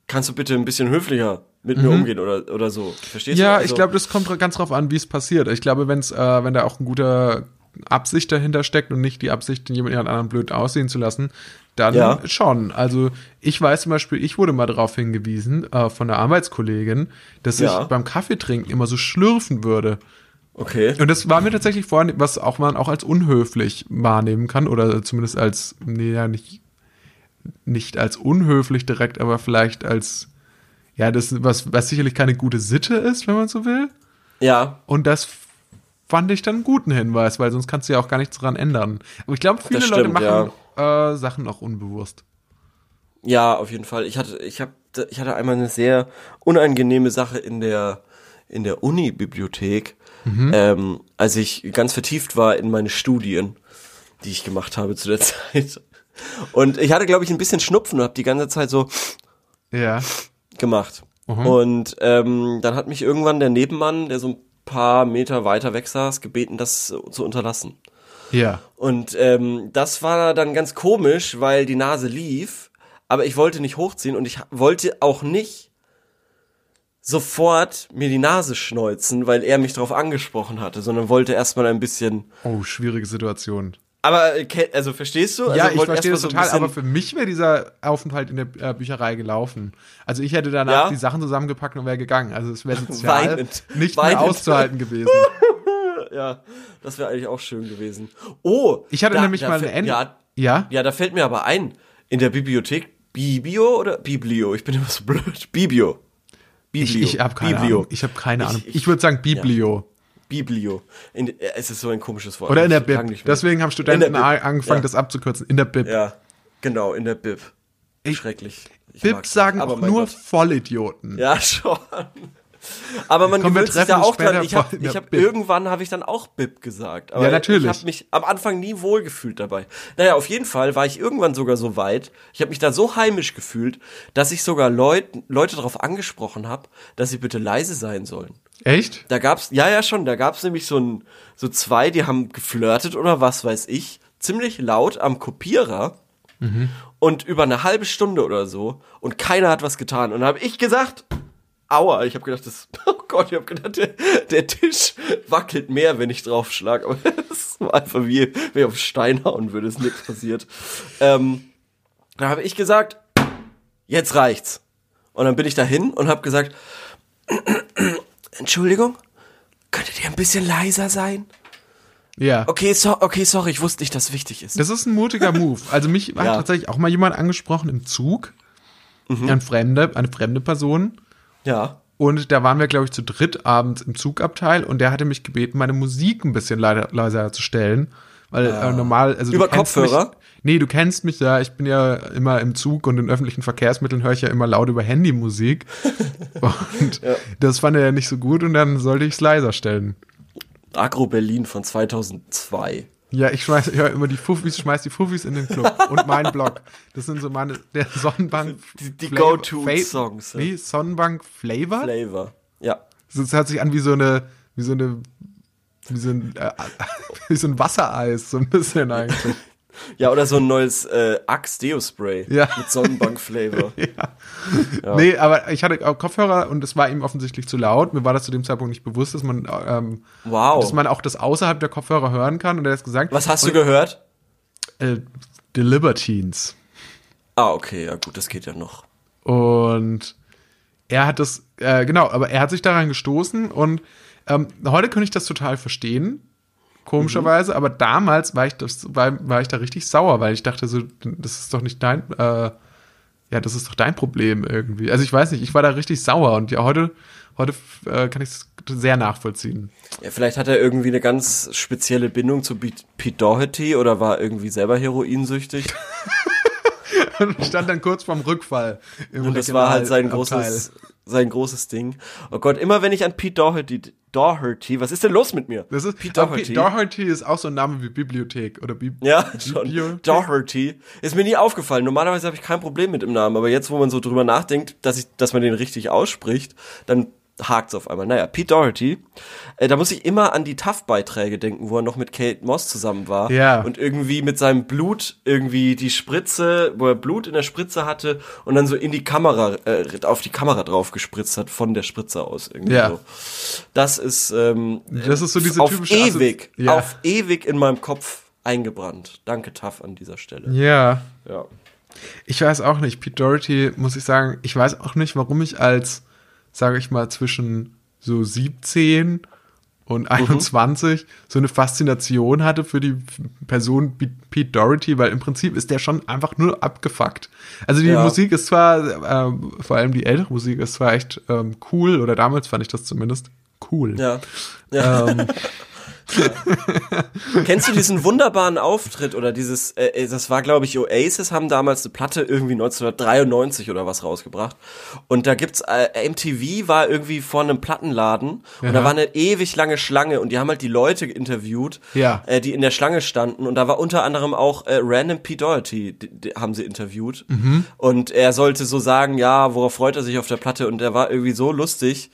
B: kannst du bitte ein bisschen höflicher mit mir umgehen oder, oder so. Verstehst
A: Mhm. Ja,
B: du?
A: ich
B: Also-
A: glaube, das kommt ganz drauf an, wie es passiert. Ich glaube, wenn's, äh, wenn da auch ein guter Absicht dahinter steckt und nicht die Absicht, jemand anderen blöd aussehen zu lassen, dann
B: Ja.
A: schon. Also ich weiß zum Beispiel, ich wurde mal darauf hingewiesen äh, von einer Arbeitskollegin, dass
B: Ja.
A: ich beim Kaffeetrinken immer so schlürfen würde.
B: Okay.
A: Und das war mir tatsächlich vorhin, was auch man auch als unhöflich wahrnehmen kann oder zumindest als, nee, ja, nicht, nicht als unhöflich direkt, aber vielleicht als, ja, das, was, was sicherlich keine gute Sitte ist, wenn man so will.
B: Ja,
A: Und das fand ich dann einen guten Hinweis, weil sonst kannst du ja auch gar nichts dran ändern. Aber ich glaube, viele
B: Das
A: Leute
B: stimmt,
A: machen äh, Sachen auch unbewusst.
B: ja, auf jeden Fall. Ich hatte, ich hab, ich hatte einmal eine sehr unangenehme Sache in der, in der Uni-Bibliothek,
A: Mhm.
B: ähm, als ich ganz vertieft war in meine Studien, die ich gemacht habe zu der Zeit. Und ich hatte, glaube ich, ein bisschen Schnupfen und habe die ganze Zeit so
A: Ja.
B: gemacht.
A: Mhm.
B: Und ähm, dann hat mich irgendwann der Nebenmann, der so ein paar Meter weiter weg saß, gebeten, das zu unterlassen.
A: Ja.
B: Und ähm, das war dann ganz komisch, weil die Nase lief, aber ich wollte nicht hochziehen und ich wollte auch nicht sofort mir die Nase schneuzen, weil er mich darauf angesprochen hatte, sondern wollte erstmal ein bisschen.
A: Oh, schwierige Situation.
B: Aber äh, also verstehst du? Also
A: ja, ich verstehe das total,
B: so ein
A: aber für mich wäre dieser Aufenthalt in der äh, Bücherei gelaufen. Also ich hätte danach
B: Ja?
A: die Sachen zusammengepackt und wäre gegangen. Also es wäre sozial
B: Weinend.
A: nicht
B: Weinend.
A: mehr auszuhalten gewesen.
B: ja, das wäre eigentlich auch schön gewesen. Oh,
A: Ich hatte
B: da-
A: nämlich
B: da
A: mal eine
B: fällt-
A: Ende.
B: Ja,
A: Ja?
B: Ja, da fällt mir aber ein, in der Bibliothek, Bibio oder Biblio? Ich bin immer so blöd. Bibio.
A: Ich,
B: Biblio.
A: ich habe keine
B: Biblio.
A: Ahnung. Ich habe keine
B: Ich-
A: Ahnung.
B: ich-
A: Ich, würde sagen Biblio.
B: Biblio. In, es ist so ein komisches Wort.
A: Oder in der
B: Ich
A: Bib. Deswegen haben Studenten angefangen,
B: ja.
A: das abzukürzen. In der Bib.
B: Ja, genau, in der Bib.
A: Ich-
B: Schrecklich. Ich
A: Bib sagen auch nur
B: Gott.
A: Vollidioten.
B: Ja, schon. Aber man
A: Komm,
B: gewöhnt sich da auch dran. Ich
A: der
B: ich hab, irgendwann habe ich dann auch Bib gesagt. Aber
A: Ja, natürlich.
B: Ich habe mich am Anfang nie wohlgefühlt dabei. Naja, auf jeden Fall war ich irgendwann sogar so weit. Ich habe mich da so heimisch gefühlt, dass ich sogar Leut, Leute darauf angesprochen habe, dass sie bitte leise sein sollen.
A: Echt?
B: Da gab's, ja, ja schon, da gab's nämlich so ein, so zwei, die haben geflirtet oder was weiß ich, ziemlich laut am Kopierer und über eine halbe Stunde oder so und keiner hat was getan. Und dann habe ich gesagt, aua, ich habe gedacht, das, oh Gott, ich habe gedacht, der, der Tisch wackelt mehr, wenn ich draufschlag. Aber das war einfach wie, wenn ich auf Stein hauen würde, ist nichts passiert. Ähm, Da habe ich gesagt, jetzt reicht's. Und dann bin ich dahin und habe gesagt, Entschuldigung, könntet ihr ein bisschen leiser sein?
A: Ja.
B: Okay, so, okay, sorry, ich wusste nicht, dass es wichtig ist.
A: Das ist ein mutiger Move. Also mich hat
B: Ja.
A: tatsächlich auch mal jemand angesprochen im Zug. Ein Fremde, eine fremde Person.
B: Ja.
A: Und da waren wir, glaube ich, zu dritt abends im Zugabteil und der hatte mich gebeten, meine Musik ein bisschen leider, leiser zu stellen. Weil äh, normal, also
B: Über Kopfhörer?
A: Mich, nee, du kennst mich ja, ich bin ja immer im Zug und in öffentlichen Verkehrsmitteln höre ich ja immer laut über Handymusik. und das fand er ja nicht so gut und dann sollte ich es leiser stellen.
B: Agro Berlin von 2002.
A: Ja, ich schmeiß, ich höre immer die Fuffis, schmeiß die Fuffis in den Club und meinen Blog. Das sind so meine, der Sonnenbank.
B: Die- die Go-To-Songs, ja.
A: Wie? Sonnenbank Flavor?
B: Flavor. Ja.
A: Das hört sich an wie so eine, wie so eine, wie so ein, äh, wie so ein Wassereis, so ein bisschen eigentlich.
B: Ja, oder so ein neues äh, Axe Deo Spray
A: Ja.
B: mit Sonnenbank-Flavor.
A: Nee, aber ich hatte auch Kopfhörer und es war ihm offensichtlich zu laut. Mir war das zu dem Zeitpunkt nicht bewusst, dass man, ähm,
B: Wow.
A: dass man auch das außerhalb der Kopfhörer hören kann. Und er hat gesagt,
B: Was hast du gehört?
A: äh, The Libertines.
B: Ah, okay, ja gut, das geht ja noch.
A: Und er hat das, äh, genau, aber er hat sich daran gestoßen und ähm, heute könnte ich das total verstehen, komischerweise, aber damals war ich, das, war, war ich da richtig sauer, weil ich dachte so, das ist doch nicht dein, äh, ja, das ist doch dein Problem irgendwie. Also ich weiß nicht, ich war da richtig sauer und ja, heute, heute äh, kann ich es sehr nachvollziehen.
B: Ja, vielleicht hat er irgendwie eine ganz spezielle Bindung zu Pete Pete Doherty oder war irgendwie selber heroinsüchtig.
A: Und stand dann kurz vorm Rückfall. Im
B: Und das war halt sein großes, sein großes Ding. Oh Gott, immer wenn ich an Pete Doherty, Doherty, was ist denn los mit mir?
A: Das ist
B: Pete Doherty.
A: Doherty ist auch so ein Name wie Bibliothek oder Bib
B: Ja, schon.
A: Bibliothek.
B: Doherty. Ist mir nie aufgefallen. Normalerweise habe ich kein Problem mit dem Namen, aber jetzt, wo man so drüber nachdenkt, dass ich, dass man den richtig ausspricht, dann hakt's auf einmal. Naja, Pete Doherty, äh, da muss ich immer an die Tough-Beiträge denken, wo er noch mit Kate Moss zusammen war.
A: Ja.
B: Und irgendwie mit seinem Blut irgendwie die Spritze, wo er Blut in der Spritze hatte und dann so in die Kamera, äh, auf die Kamera drauf gespritzt hat, von der Spritze aus irgendwie
A: Ja.
B: so. Das ist, ähm,
A: Das ist so diese
B: auf
A: typische Assozi-
B: ewig,
A: Ja.
B: auf ewig in meinem Kopf eingebrannt. Danke, Tough, an dieser Stelle.
A: Ja.
B: Ja.
A: Ich weiß auch nicht. Pete Doherty, muss ich sagen, ich weiß auch nicht, warum ich als, sage ich mal, zwischen so 17 und 21 so eine Faszination hatte für die Person Pete Doherty, weil im Prinzip ist der schon einfach nur abgefuckt. Also die
B: Ja.
A: Musik ist zwar, ähm, vor allem die ältere Musik ist zwar echt ähm, cool, oder damals fand ich das zumindest cool.
B: Ja. ja.
A: Ähm,
B: Kennst du diesen wunderbaren Auftritt oder dieses, äh, äh, das war glaube ich Oasis, haben damals eine Platte irgendwie 1993 oder was rausgebracht. Und da gibt's, äh, MTV war irgendwie vor einem Plattenladen und da
A: Ja.
B: war eine ewig lange Schlange und die haben halt die Leute interviewt,
A: Ja.
B: äh, die in der Schlange standen und da war unter anderem auch äh, Random Pete Doherty, die, die haben sie interviewt.
A: Mhm.
B: Und er sollte so sagen, ja, worauf freut er sich auf der Platte und der war irgendwie so lustig.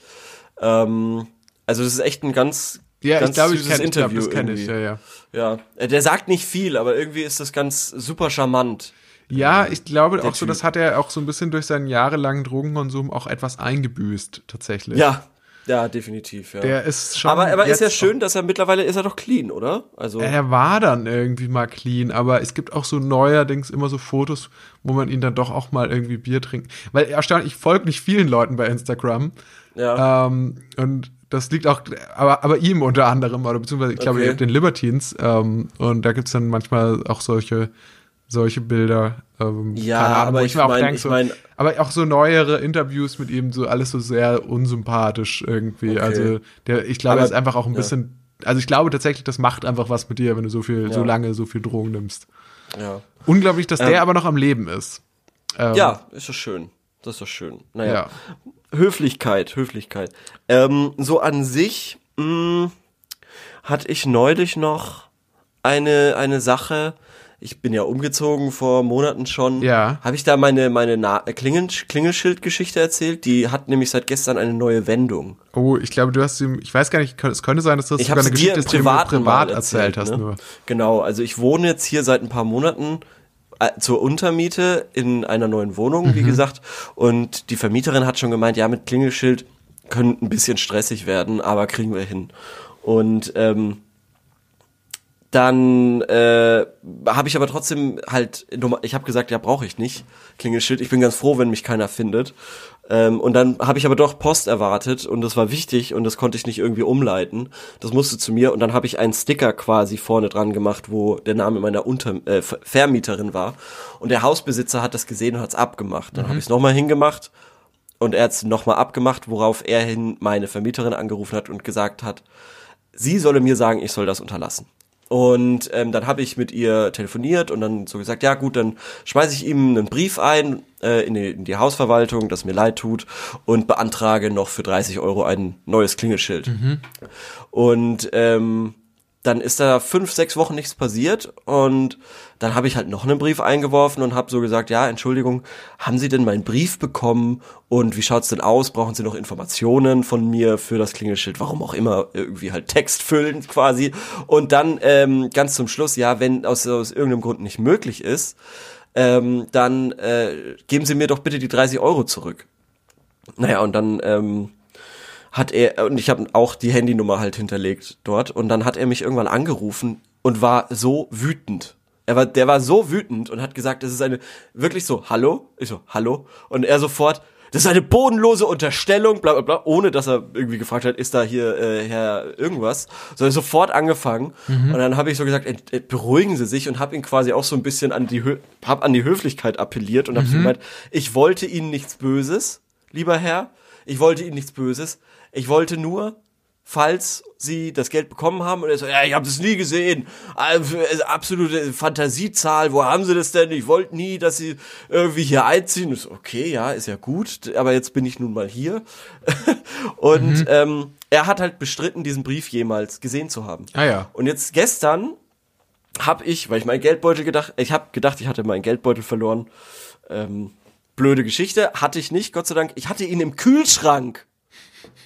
B: Ähm, also das ist echt ein ganz,
A: ja,
B: ganz
A: ich glaube, ich
B: süßes
A: kenne glaub,
B: Interview
A: das kenn ich,
B: irgendwie.
A: ja, ja.
B: Ja, äh, der sagt nicht viel, aber irgendwie ist das ganz super charmant.
A: Ja, ich glaube auch so,
B: Typ.
A: das hat er auch so ein bisschen durch seinen jahrelangen Drogenkonsum auch etwas eingebüßt, tatsächlich.
B: Ja, ja, definitiv, ja.
A: Der ist schon.
B: aber aber ist ja schön, dass er mittlerweile ist er doch clean, oder? Also
A: Er war dann irgendwie mal clean, aber es gibt auch so neuerdings immer so Fotos, wo man ihn dann doch auch mal irgendwie Bier trinkt. Weil erstaunlich, ich folge nicht vielen Leuten bei Instagram.
B: ja,
A: Ähm, und das liegt auch, aber, aber ihm unter anderem, oder beziehungsweise ich glaube
B: Okay.
A: den Libertines. Ähm, und da gibt's dann manchmal auch solche, solche Bilder. Ähm,
B: Ja,
A: keine Ahnung,
B: aber
A: wo
B: ich
A: mir auch
B: mein- ich
A: so,
B: mein-
A: aber auch so neuere Interviews mit ihm, so alles so sehr unsympathisch irgendwie.
B: Okay.
A: Also der, ich glaube, er ist einfach auch ein
B: ja.
A: bisschen, also ich glaube tatsächlich, das macht einfach was mit dir, wenn du so viel, so
B: Ja.
A: lange so viel Drogen nimmst.
B: ja.
A: Unglaublich, dass
B: Ähm,
A: der aber noch am Leben ist. Ähm,
B: Ja, ist doch schön. Das ist doch schön. Naja.
A: Ja.
B: Höflichkeit, Höflichkeit. Ähm, so an sich mh, hatte ich neulich noch eine, eine Sache. Ich bin ja umgezogen vor Monaten schon.
A: Ja.
B: Habe ich da meine, meine Na äh, Klingel Klingelschild-Geschichte erzählt? Die hat nämlich seit gestern eine neue Wendung.
A: Oh, ich glaube, du hast ihm, ich weiß gar nicht, es könnte sein, dass das
B: Ich
A: sogar eine Geschichte du
B: Privaten
A: privat
B: mal
A: erzählt hast
B: ne?
A: nur.
B: Genau, also ich wohne jetzt hier seit ein paar Monaten zur Untermiete in einer neuen Wohnung,
A: Mhm.
B: wie gesagt. Und die Vermieterin hat schon gemeint, ja, mit Klingelschild könnte ein bisschen stressig werden, aber kriegen wir hin. Und ähm, dann äh, habe ich aber trotzdem halt, ich habe gesagt, ja, brauche ich nicht, Klingelschild. Ich bin ganz froh, wenn mich keiner findet. Ähm, und dann habe ich aber doch Post erwartet und das war wichtig und das konnte ich nicht irgendwie umleiten. Das musste zu mir und dann habe ich einen Sticker quasi vorne dran gemacht, wo der Name meiner Unter äh, Ver- Vermieterin war. Und der Hausbesitzer hat das gesehen und hat's abgemacht. Dann habe ich es nochmal hingemacht und er hat's nochmal abgemacht, worauf er hin meine Vermieterin angerufen hat und gesagt hat, sie solle mir sagen, ich soll das unterlassen. Und ähm, dann habe ich mit ihr telefoniert und dann so gesagt, ja gut, dann schmeiße ich ihm einen Brief ein äh, in, die, in die Hausverwaltung, das mir leid tut und beantrage noch für 30 Euro ein neues Klingelschild. Und ähm, dann ist da fünf, sechs Wochen nichts passiert und dann habe ich halt noch einen Brief eingeworfen und habe so gesagt, ja, Entschuldigung, haben Sie denn meinen Brief bekommen und wie schaut's denn aus? Brauchen Sie noch Informationen von mir für das Klingelschild? Warum auch immer, irgendwie halt Text füllen quasi. Und dann ähm, ganz zum Schluss, ja, wenn aus, aus irgendeinem Grund nicht möglich ist, ähm, dann äh, geben Sie mir doch bitte die 30 Euro zurück. Naja, und dann ähm, hat er, und ich habe auch die Handynummer halt hinterlegt dort, und dann hat er mich irgendwann angerufen und war so wütend. Er war, der war so wütend und hat gesagt, das ist eine, wirklich so, hallo? Ich so, hallo? Und er sofort, das ist eine bodenlose Unterstellung, bla bla bla, ohne dass er irgendwie gefragt hat, ist da hier äh, Herr irgendwas, sondern sofort angefangen. Und dann habe ich so gesagt, ent, ent, beruhigen Sie sich und habe ihn quasi auch so ein bisschen an die, Hö hab an die Höflichkeit appelliert und habe so gemeint, ich wollte Ihnen nichts Böses, lieber Herr, ich wollte Ihnen nichts Böses, ich wollte nur, falls Sie das Geld bekommen haben und er so, ja, ich habe das nie gesehen, Also, absolute Fantasiezahl, wo haben Sie das denn? Ich wollte nie, dass Sie irgendwie hier einziehen. Ich so, okay, ja, ist ja gut, aber jetzt bin ich nun mal hier. und ähm, er hat halt bestritten, diesen Brief jemals gesehen zu haben.
A: Ah ja.
B: Und jetzt gestern habe ich, weil ich meinen Geldbeutel gedacht, ich habe gedacht, ich hatte meinen Geldbeutel verloren. Ähm, blöde Geschichte, hatte ich nicht, Gott sei Dank. Ich hatte ihn im Kühlschrank.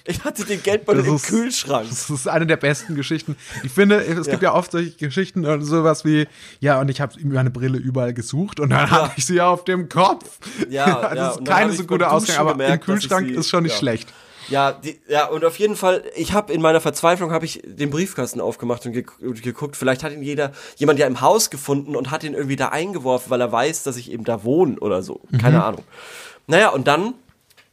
B: Ich hatte den Geldbeutel im Kühlschrank.
A: Das ist eine der besten Geschichten. Ich finde, es gibt ja oft solche Geschichten und sowas wie, ja, und ich habe meine Brille überall gesucht und dann habe ich sie auf dem Kopf.
B: Ja,
A: das
B: ja,
A: ist keine so gute Ausgang, aber
B: gemerkt,
A: im Kühlschrank
B: sie-
A: ist schon nicht
B: ja.
A: schlecht.
B: Ja, die, ja, und auf jeden Fall, ich habe in meiner Verzweiflung habe ich den Briefkasten aufgemacht und, geguckt, vielleicht hat ihn jeder, jemand ja im Haus gefunden und hat ihn irgendwie da eingeworfen, weil er weiß, dass ich eben da wohne oder so. Keine Ahnung. Naja, und dann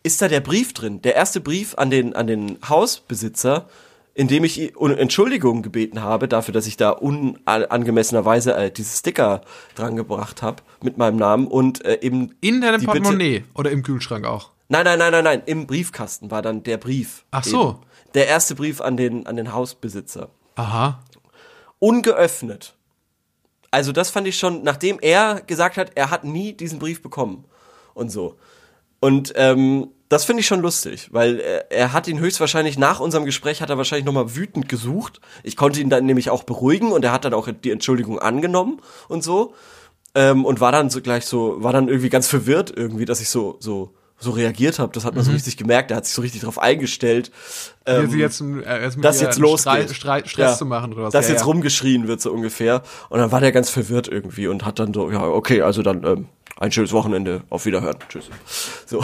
B: ist da der Brief drin, der erste Brief an den, an den Hausbesitzer, in dem ich um Entschuldigung gebeten habe dafür, dass ich da unangemessenerweise äh, diese Sticker dran gebracht habe mit meinem Namen und äh, eben
A: In deinem
B: die Bitte-
A: Portemonnaie oder im Kühlschrank auch.
B: Nein, nein, nein, nein, nein. Im Briefkasten war dann der Brief.
A: Ach so.
B: Eben. Der erste Brief an den, an den Hausbesitzer.
A: Aha.
B: Ungeöffnet. Also das fand ich schon, nachdem er gesagt hat, er hat nie diesen Brief bekommen. Und so. Und ähm, das finde ich schon lustig, weil er, er hat ihn höchstwahrscheinlich nach unserem Gespräch hat er wahrscheinlich nochmal wütend gesucht. Ich konnte ihn dann nämlich auch beruhigen und er hat dann auch die Entschuldigung angenommen und so. Ähm, und war dann so gleich so, war dann irgendwie ganz verwirrt irgendwie, dass ich so, so, so reagiert habe. Das hat man so richtig gemerkt. Er hat sich so richtig drauf eingestellt.
A: Ähm, sie jetzt, äh,
B: dass jetzt losgeht.
A: Streit, Stress zu machen oder was.
B: Dass
A: Ja,
B: jetzt
A: ja.
B: rumgeschrien wird, so ungefähr. Und dann war der ganz verwirrt irgendwie und hat dann so, ja, okay, also dann ähm, ein schönes Wochenende, auf Wiederhören, tschüss. So.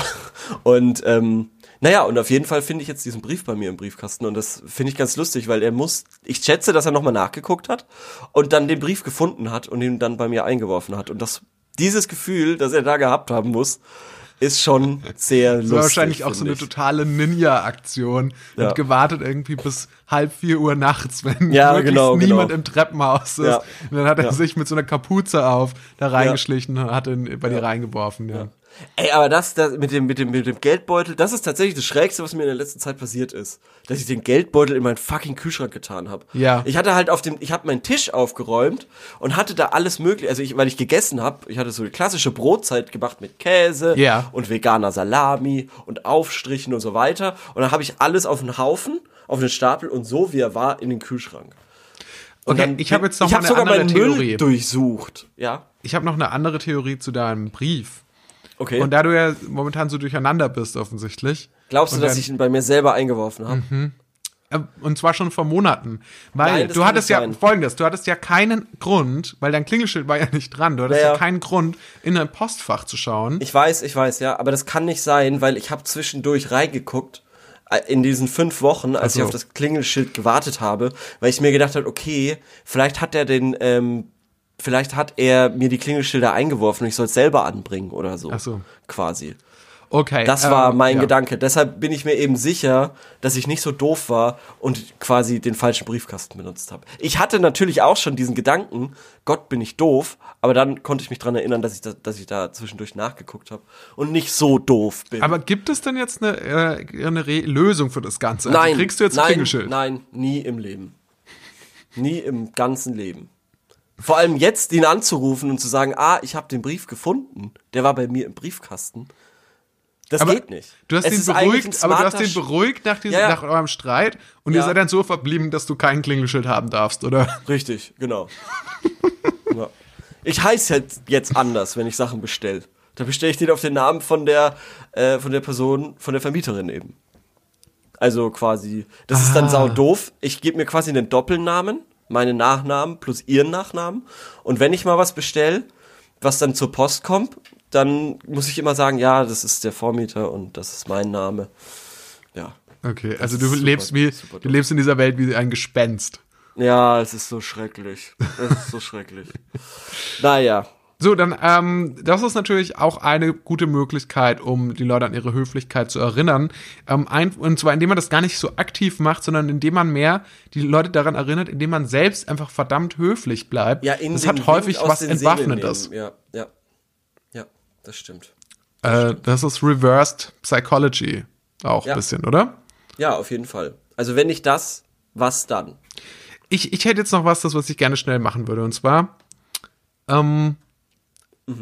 B: Und ähm, naja, und auf jeden Fall finde ich jetzt diesen Brief bei mir im Briefkasten und das finde ich ganz lustig, weil er muss, ich schätze, dass er nochmal nachgeguckt hat und dann den Brief gefunden hat und ihn dann bei mir eingeworfen hat. Und das, dieses Gefühl, das er da gehabt haben muss, ist schon sehr lustig.
A: war wahrscheinlich auch so eine
B: ich.
A: totale Ninja-Aktion
B: Ja.
A: und gewartet irgendwie bis halb vier Uhr nachts, wenn
B: Ja,
A: wirklich
B: genau,
A: niemand
B: genau.
A: im Treppenhaus ist.
B: Ja.
A: Und dann hat er sich mit so einer Kapuze auf da reingeschlichen und hat ihn bei dir reingeworfen. Ja.
B: Ey, aber das, das mit dem, mit dem, mit dem Geldbeutel, das ist tatsächlich das Schrägste, was mir in der letzten Zeit passiert ist. Dass ich den Geldbeutel in meinen fucking Kühlschrank getan habe.
A: Ja.
B: Ich hatte halt auf dem, ich habe meinen Tisch aufgeräumt und hatte da alles mögliche, also ich, weil ich gegessen habe, ich hatte so eine klassische Brotzeit gemacht mit Käse
A: Ja.
B: und veganer Salami und Aufstrichen und so weiter. Und dann habe ich alles auf einen Haufen, auf einen Stapel und so wie er war in den Kühlschrank. Und
A: Okay,
B: dann-
A: ich habe jetzt noch
B: ich
A: mal
B: hab
A: eine
B: sogar
A: andere
B: meinen
A: Theorie.
B: Müll durchsucht. Ja.
A: Ich habe noch eine andere Theorie zu deinem Brief.
B: Okay.
A: Und da du ja momentan so durcheinander bist, offensichtlich.
B: Glaubst du, dass dann- ich ihn bei mir selber eingeworfen habe?
A: Äh, Und zwar schon vor Monaten. Weil
B: Nein,
A: du hattest ja
B: sein.
A: folgendes, du hattest ja keinen Grund, weil dein Klingelschild war ja nicht dran, du hattest
B: Ja,
A: ja, keinen Grund, in ein Postfach zu schauen.
B: Ich weiß, ich weiß, ja, aber das kann nicht sein, weil ich habe zwischendurch reingeguckt, äh, in diesen fünf Wochen, als
A: so.
B: ich auf das Klingelschild gewartet habe, weil ich mir gedacht habe, okay, vielleicht hat er den, ähm, vielleicht hat er mir die Klingelschilder eingeworfen und ich soll es selber anbringen oder so.
A: Ach so.
B: Quasi.
A: Okay.
B: Das war
A: ähm,
B: mein
A: ja.
B: Gedanke. Deshalb bin ich mir eben sicher, dass ich nicht so doof war und quasi den falschen Briefkasten benutzt habe. Ich hatte natürlich auch schon diesen Gedanken, Gott bin ich doof, aber dann konnte ich mich dran erinnern, dass ich da, dass ich da zwischendurch nachgeguckt habe und nicht so doof bin.
A: Aber gibt es denn jetzt eine, äh, eine Re Lösung für das Ganze? Also
B: nein,
A: kriegst du jetzt ein
B: nein,
A: Klingelschild?
B: Nein, nie im Leben. Nie im ganzen Leben. Vor allem jetzt ihn anzurufen und zu sagen, ah, ich habe den Brief gefunden, der war bei mir im Briefkasten. Das
A: aber
B: geht nicht.
A: Du hast
B: Es
A: ihn beruhigt, aber du hast ihn beruhigt nach, diesem,
B: Ja, ja.
A: nach eurem Streit und ihr
B: Ja.
A: seid dann so verblieben, dass du kein Klingelschild haben darfst, oder?
B: Richtig, genau. Ich heiße jetzt, jetzt anders, wenn ich Sachen bestelle. Da bestelle ich den auf den Namen von der, äh, von der Person, von der Vermieterin eben. Also quasi, das ist dann sau doof. Ich gebe mir quasi einen Doppelnamen, meinen Nachnamen plus ihren Nachnamen. Und wenn ich mal was bestelle, was dann zur Post kommt, dann muss ich immer sagen, ja, das ist der Vormieter und das ist mein Name. Ja.
A: Okay, also du
B: super-
A: lebst wie,
B: super
A: du lebst in dieser Welt wie ein Gespenst.
B: Ja, es ist so schrecklich. Es ist so schrecklich. Naja.
A: So, dann, ähm, das ist natürlich auch eine gute Möglichkeit, um die Leute an ihre Höflichkeit zu erinnern. Ähm, ein, und zwar, indem man das gar nicht so aktiv macht, sondern indem man mehr die Leute daran erinnert, indem man selbst einfach verdammt höflich bleibt.
B: Ja, in
A: das hat
B: Wind
A: häufig was Entwaffnendes.
B: Ja, ja. Ja, das stimmt.
A: Äh, das ist Reversed Psychology auch
B: Ja.
A: ein bisschen, oder?
B: Ja, auf jeden Fall. Also wenn nicht das, was dann?
A: Ich, ich hätte jetzt noch was, das, was ich gerne schnell machen würde. Und zwar ähm,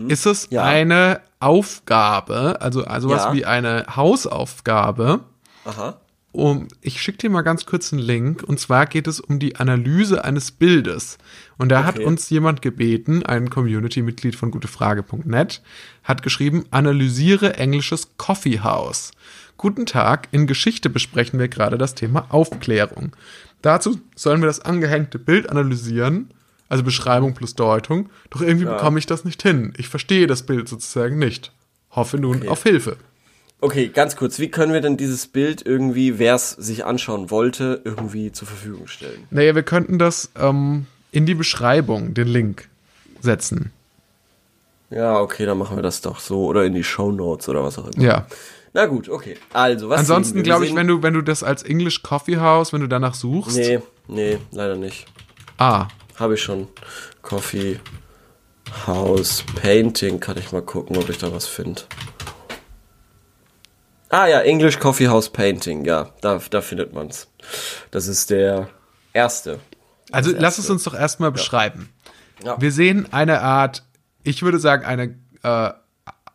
A: ist es
B: Mhm. Ja.
A: eine Aufgabe, also, also was
B: Ja.
A: wie eine Hausaufgabe.
B: Aha.
A: Um, ich schicke dir mal ganz kurz einen Link. Und zwar geht es um die Analyse eines Bildes. Und da hat
B: Okay.
A: uns jemand gebeten, ein Community-Mitglied von gutefrage.net, hat geschrieben, analysiere englisches Coffeehouse. Guten Tag, in Geschichte besprechen wir gerade das Thema Aufklärung. Dazu sollen wir das angehängte Bild analysieren, also Beschreibung plus Deutung. Doch irgendwie bekomme ich das nicht hin. Ich verstehe das Bild sozusagen nicht. Hoffe nun auf Hilfe.
B: Okay, ganz kurz. Wie können wir denn dieses Bild irgendwie, wer es sich anschauen wollte, irgendwie zur Verfügung stellen?
A: Naja, wir könnten das ähm, in die Beschreibung, den Link, setzen.
B: Ja, okay, dann machen wir das doch so. Oder in die Show Notes oder was auch immer.
A: Ja.
B: Na gut, okay. Also, was
A: Ansonsten glaube ich, wenn du, wenn du das als English Coffee House, wenn du danach suchst.
B: Nee, nee, leider nicht.
A: Ah,
B: Habe ich schon. Coffee House Painting. Kann ich mal gucken, ob ich da was finde. Ah ja, English Coffee House Painting. Ja, da, da findet man's. Das ist der erste.
A: also
B: Das
A: lass es
B: erste.
A: uns doch erstmal beschreiben.
B: Ja.
A: Wir sehen eine Art, ich würde sagen, eine, äh,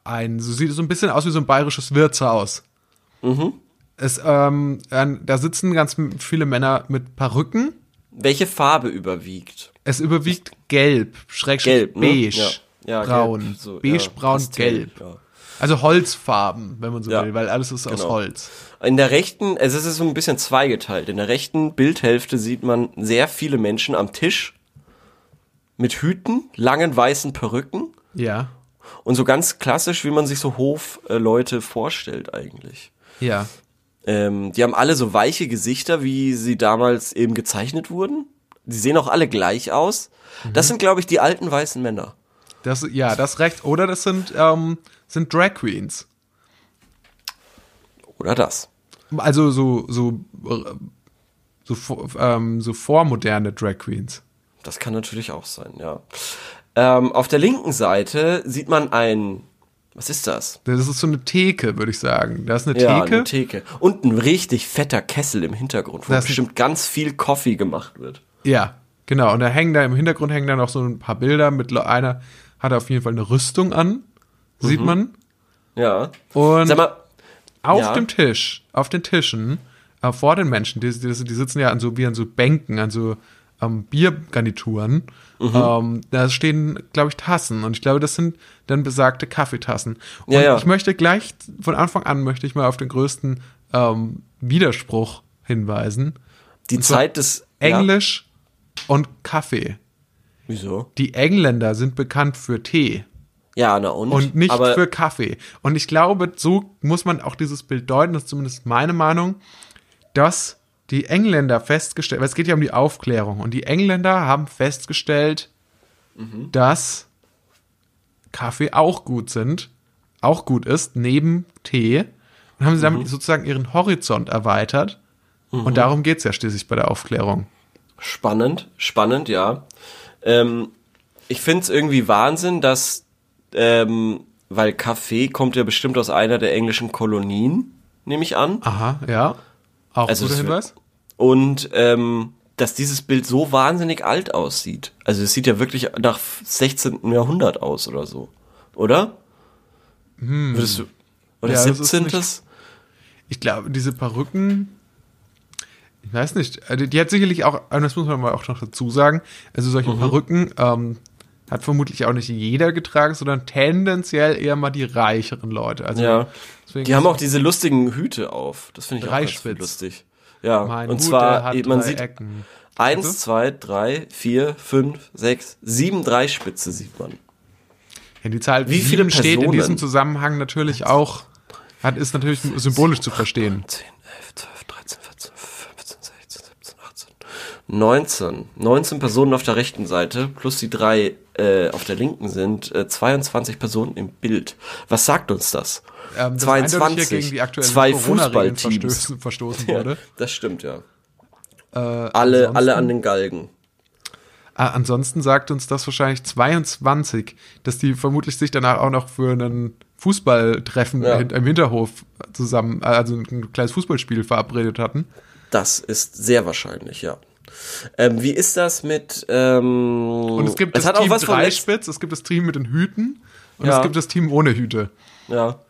A: ein, so sieht es so ein bisschen aus wie so ein bayerisches Wirtshaus.
B: Mhm.
A: Es, ähm, da sitzen ganz viele Männer mit Perücken.
B: Welche Farbe überwiegt?
A: Es überwiegt gelb, schrägstrich
B: Gelb, ne?
A: beige,
B: Ja. Ja,
A: braun,
B: gelb, so,
A: beige,
B: ja,
A: braun,
B: Pastell,
A: gelb. Also Holzfarben, wenn man so will, weil alles ist aus
B: Genau.
A: Holz.
B: In der rechten, also es ist so ein bisschen zweigeteilt. In der rechten Bildhälfte sieht man sehr viele Menschen am Tisch mit Hüten, langen weißen Perücken
A: Ja,
B: und so ganz klassisch, wie man sich so Hofleute vorstellt eigentlich.
A: ja.
B: Ähm, die haben alle so weiche Gesichter, wie sie damals eben gezeichnet wurden. Die sehen auch alle gleich aus.
A: Mhm.
B: Das sind, glaube ich, die alten weißen Männer.
A: Das, ja, das recht. Oder das sind, ähm, sind Drag Queens.
B: Oder das.
A: Also so, so, so, ähm, so vormoderne Drag Queens.
B: Das kann natürlich auch sein, ja. Ähm, auf der linken Seite sieht man ein, was ist das?
A: Das ist so eine Theke, würde ich sagen. Da ist eine
B: Ja,
A: Theke.
B: eine Theke. Und ein richtig fetter Kessel im Hintergrund, wo
A: Das
B: bestimmt ganz viel Coffee gemacht wird.
A: Ja, genau. Und da hängen da im Hintergrund hängen da noch so ein paar Bilder. Mit einer hat auf jeden Fall eine Rüstung an. Sieht man.
B: Ja.
A: Und
B: Mhm. Sag mal,
A: auf
B: ja.
A: dem Tisch, auf den Tischen, äh, vor den Menschen, die, die, die sitzen ja an so wie an so Bänken, an so ähm, Biergarnituren.
B: Mhm.
A: Ähm, da stehen, glaube ich, Tassen. Und ich glaube, das sind dann besagte Kaffeetassen. Und
B: Ja, ja.
A: ich möchte gleich von Anfang an möchte ich mal auf den größten ähm, Widerspruch hinweisen.
B: die Zeit des
A: Englisch und Kaffee.
B: wieso?
A: Die Engländer sind bekannt für Tee.
B: Ja, na und?
A: und nicht
B: Aber
A: für Kaffee. Und ich glaube, so muss man auch dieses Bild deuten, das ist zumindest meine Meinung, dass die Engländer festgestellt, weil es geht ja um die Aufklärung, und die Engländer haben festgestellt,
B: Mhm.
A: dass Kaffee auch gut sind, auch gut ist, neben Tee, und haben sie
B: Mhm.
A: damit sozusagen ihren Horizont erweitert. Und darum geht es ja schließlich bei der Aufklärung.
B: Spannend, spannend, ja. Ähm, ich find's irgendwie Wahnsinn, dass, ähm, weil Kaffee kommt ja bestimmt aus einer der englischen Kolonien, nehme ich an.
A: Aha, ja. Auch
B: Also
A: guter
B: es
A: Hinweis.
B: Und ähm, dass dieses Bild so wahnsinnig alt aussieht. Also es sieht ja wirklich nach 16. Jahrhundert aus oder so. Oder? Würdest du, oder
A: Ja, das ist
B: 17.
A: nicht- Ich glaube, diese Perücken, ich weiß nicht, äh, die, hat sicherlich auch, äh, das muss man mal auch noch dazu sagen, also solche
B: Mhm.
A: Perücken ähm, hat vermutlich auch nicht jeder getragen, sondern tendenziell eher mal die reicheren Leute. Also
B: Ja. Die haben auch diese lustigen Hüte auf. Das finde ich auch ganz lustig. Ja,
A: mein
B: und
A: Hut,
B: zwar, man sieht
A: Ecken.
B: eins,
A: Bitte?
B: zwei, drei, vier, fünf, sechs, sieben Dreispitze sieht man.
A: Ja, die Zahl
B: Wie viele
A: steht in
B: Personen?
A: diesem Zusammenhang natürlich auch, hat, ist natürlich symbolisch zu verstehen.
B: 10, 11, 12, 13, 14, 15, 16, 17, 18, 19. 19 Personen auf der rechten Seite plus die drei äh, auf der linken sind äh, 22 Personen im Bild. Was sagt uns das?
A: Ähm, das eindeutig
B: 22.
A: hier gegen
B: Zwei Fußballteams.
A: verstoßen, verstoßen
B: Ja,
A: wurde.
B: das stimmt, ja.
A: Äh,
B: Alle, alle an den Galgen.
A: Ah, ansonsten sagt uns das wahrscheinlich 22, dass die vermutlich sich danach auch noch für einen Fußballtreffen
B: Ja.
A: im Hinterhof zusammen, also ein kleines Fußballspiel verabredet hatten.
B: Das ist sehr wahrscheinlich, ja. Ähm, wie ist das mit. Ähm,
A: Und es gibt
B: es
A: das
B: hat auch
A: Team
B: letzt-
A: Dreispitz, es gibt das Team mit den Hüten und
B: Ja.
A: es gibt das Team ohne Hüte.
B: Ja.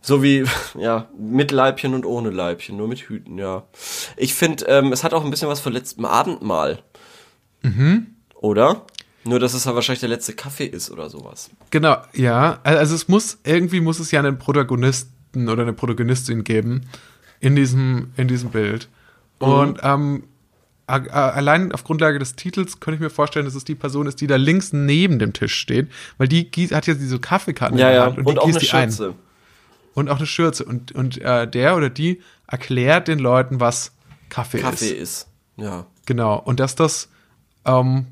B: So wie, ja, mit Leibchen und ohne Leibchen, nur mit Hüten, ja. Ich finde, ähm, es hat auch ein bisschen was von letztem Abendmahl. Mhm. Oder? Nur, dass es ja wahrscheinlich der letzte Kaffee ist oder sowas.
A: Genau, ja. Also es muss, irgendwie muss es ja einen Protagonisten oder eine Protagonistin geben in diesem, in diesem Bild. Und ähm, a- a- allein auf Grundlage des Titels könnte ich mir vorstellen, dass es die Person ist, die da links neben dem Tisch steht, weil die hat ja diese Kaffeekanne
B: Ja,
A: in der
B: ja. Und,
A: und, die
B: auch
A: gießt
B: eine
A: die ein.
B: Schürze.
A: Und auch eine Schürze. Und, und äh, der oder die erklärt den Leuten, was Kaffee,
B: Kaffee
A: ist.
B: ist. Ja.
A: Genau. Und dass das, ähm,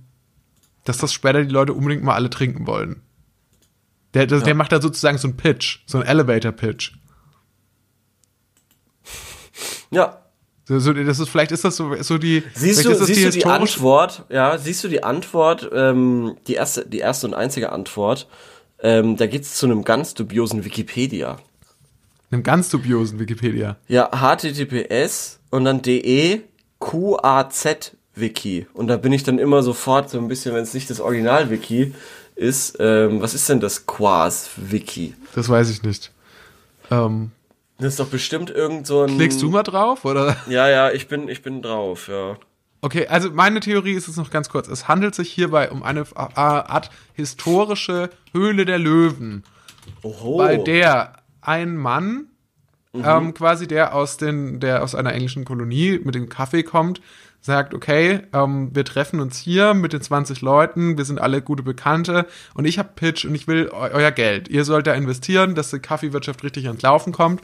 A: dass das später die Leute unbedingt mal alle trinken wollen. Der, der, der macht da sozusagen so einen Pitch, so einen Elevator-Pitch.
B: Ja.
A: So, das ist, vielleicht ist das so, so die.
B: Siehst du,
A: ist das
B: siehst du die Antwort, ja, siehst du die Antwort, ähm, die erste, die erste und einzige Antwort, ähm, da geht's zu einem ganz dubiosen Wikipedia.
A: Einem ganz dubiosen Wikipedia.
B: Ja, https und dann de qaz wiki und da bin ich dann immer sofort so ein bisschen, wenn es nicht das Original Wiki ist, ähm, was ist denn das Quas Wiki?
A: Das weiß ich nicht. Ähm,
B: Das ist doch bestimmt irgend so ein
A: klickst du mal drauf, oder?
B: Ja, ja, ich bin ich bin drauf, ja.
A: Okay, also meine Theorie ist es noch ganz kurz. Es handelt sich hierbei um eine Art historische Höhle der Löwen.
B: Oho.
A: bei der ein Mann ähm, quasi der aus den der aus einer englischen Kolonie mit dem Kaffee kommt sagt okay ähm, wir treffen uns hier mit den 20 Leuten wir sind alle gute Bekannte und ich habe Pitch und ich will eu euer Geld. Ihr sollt da investieren dass die Kaffeewirtschaft richtig ans Laufen kommt.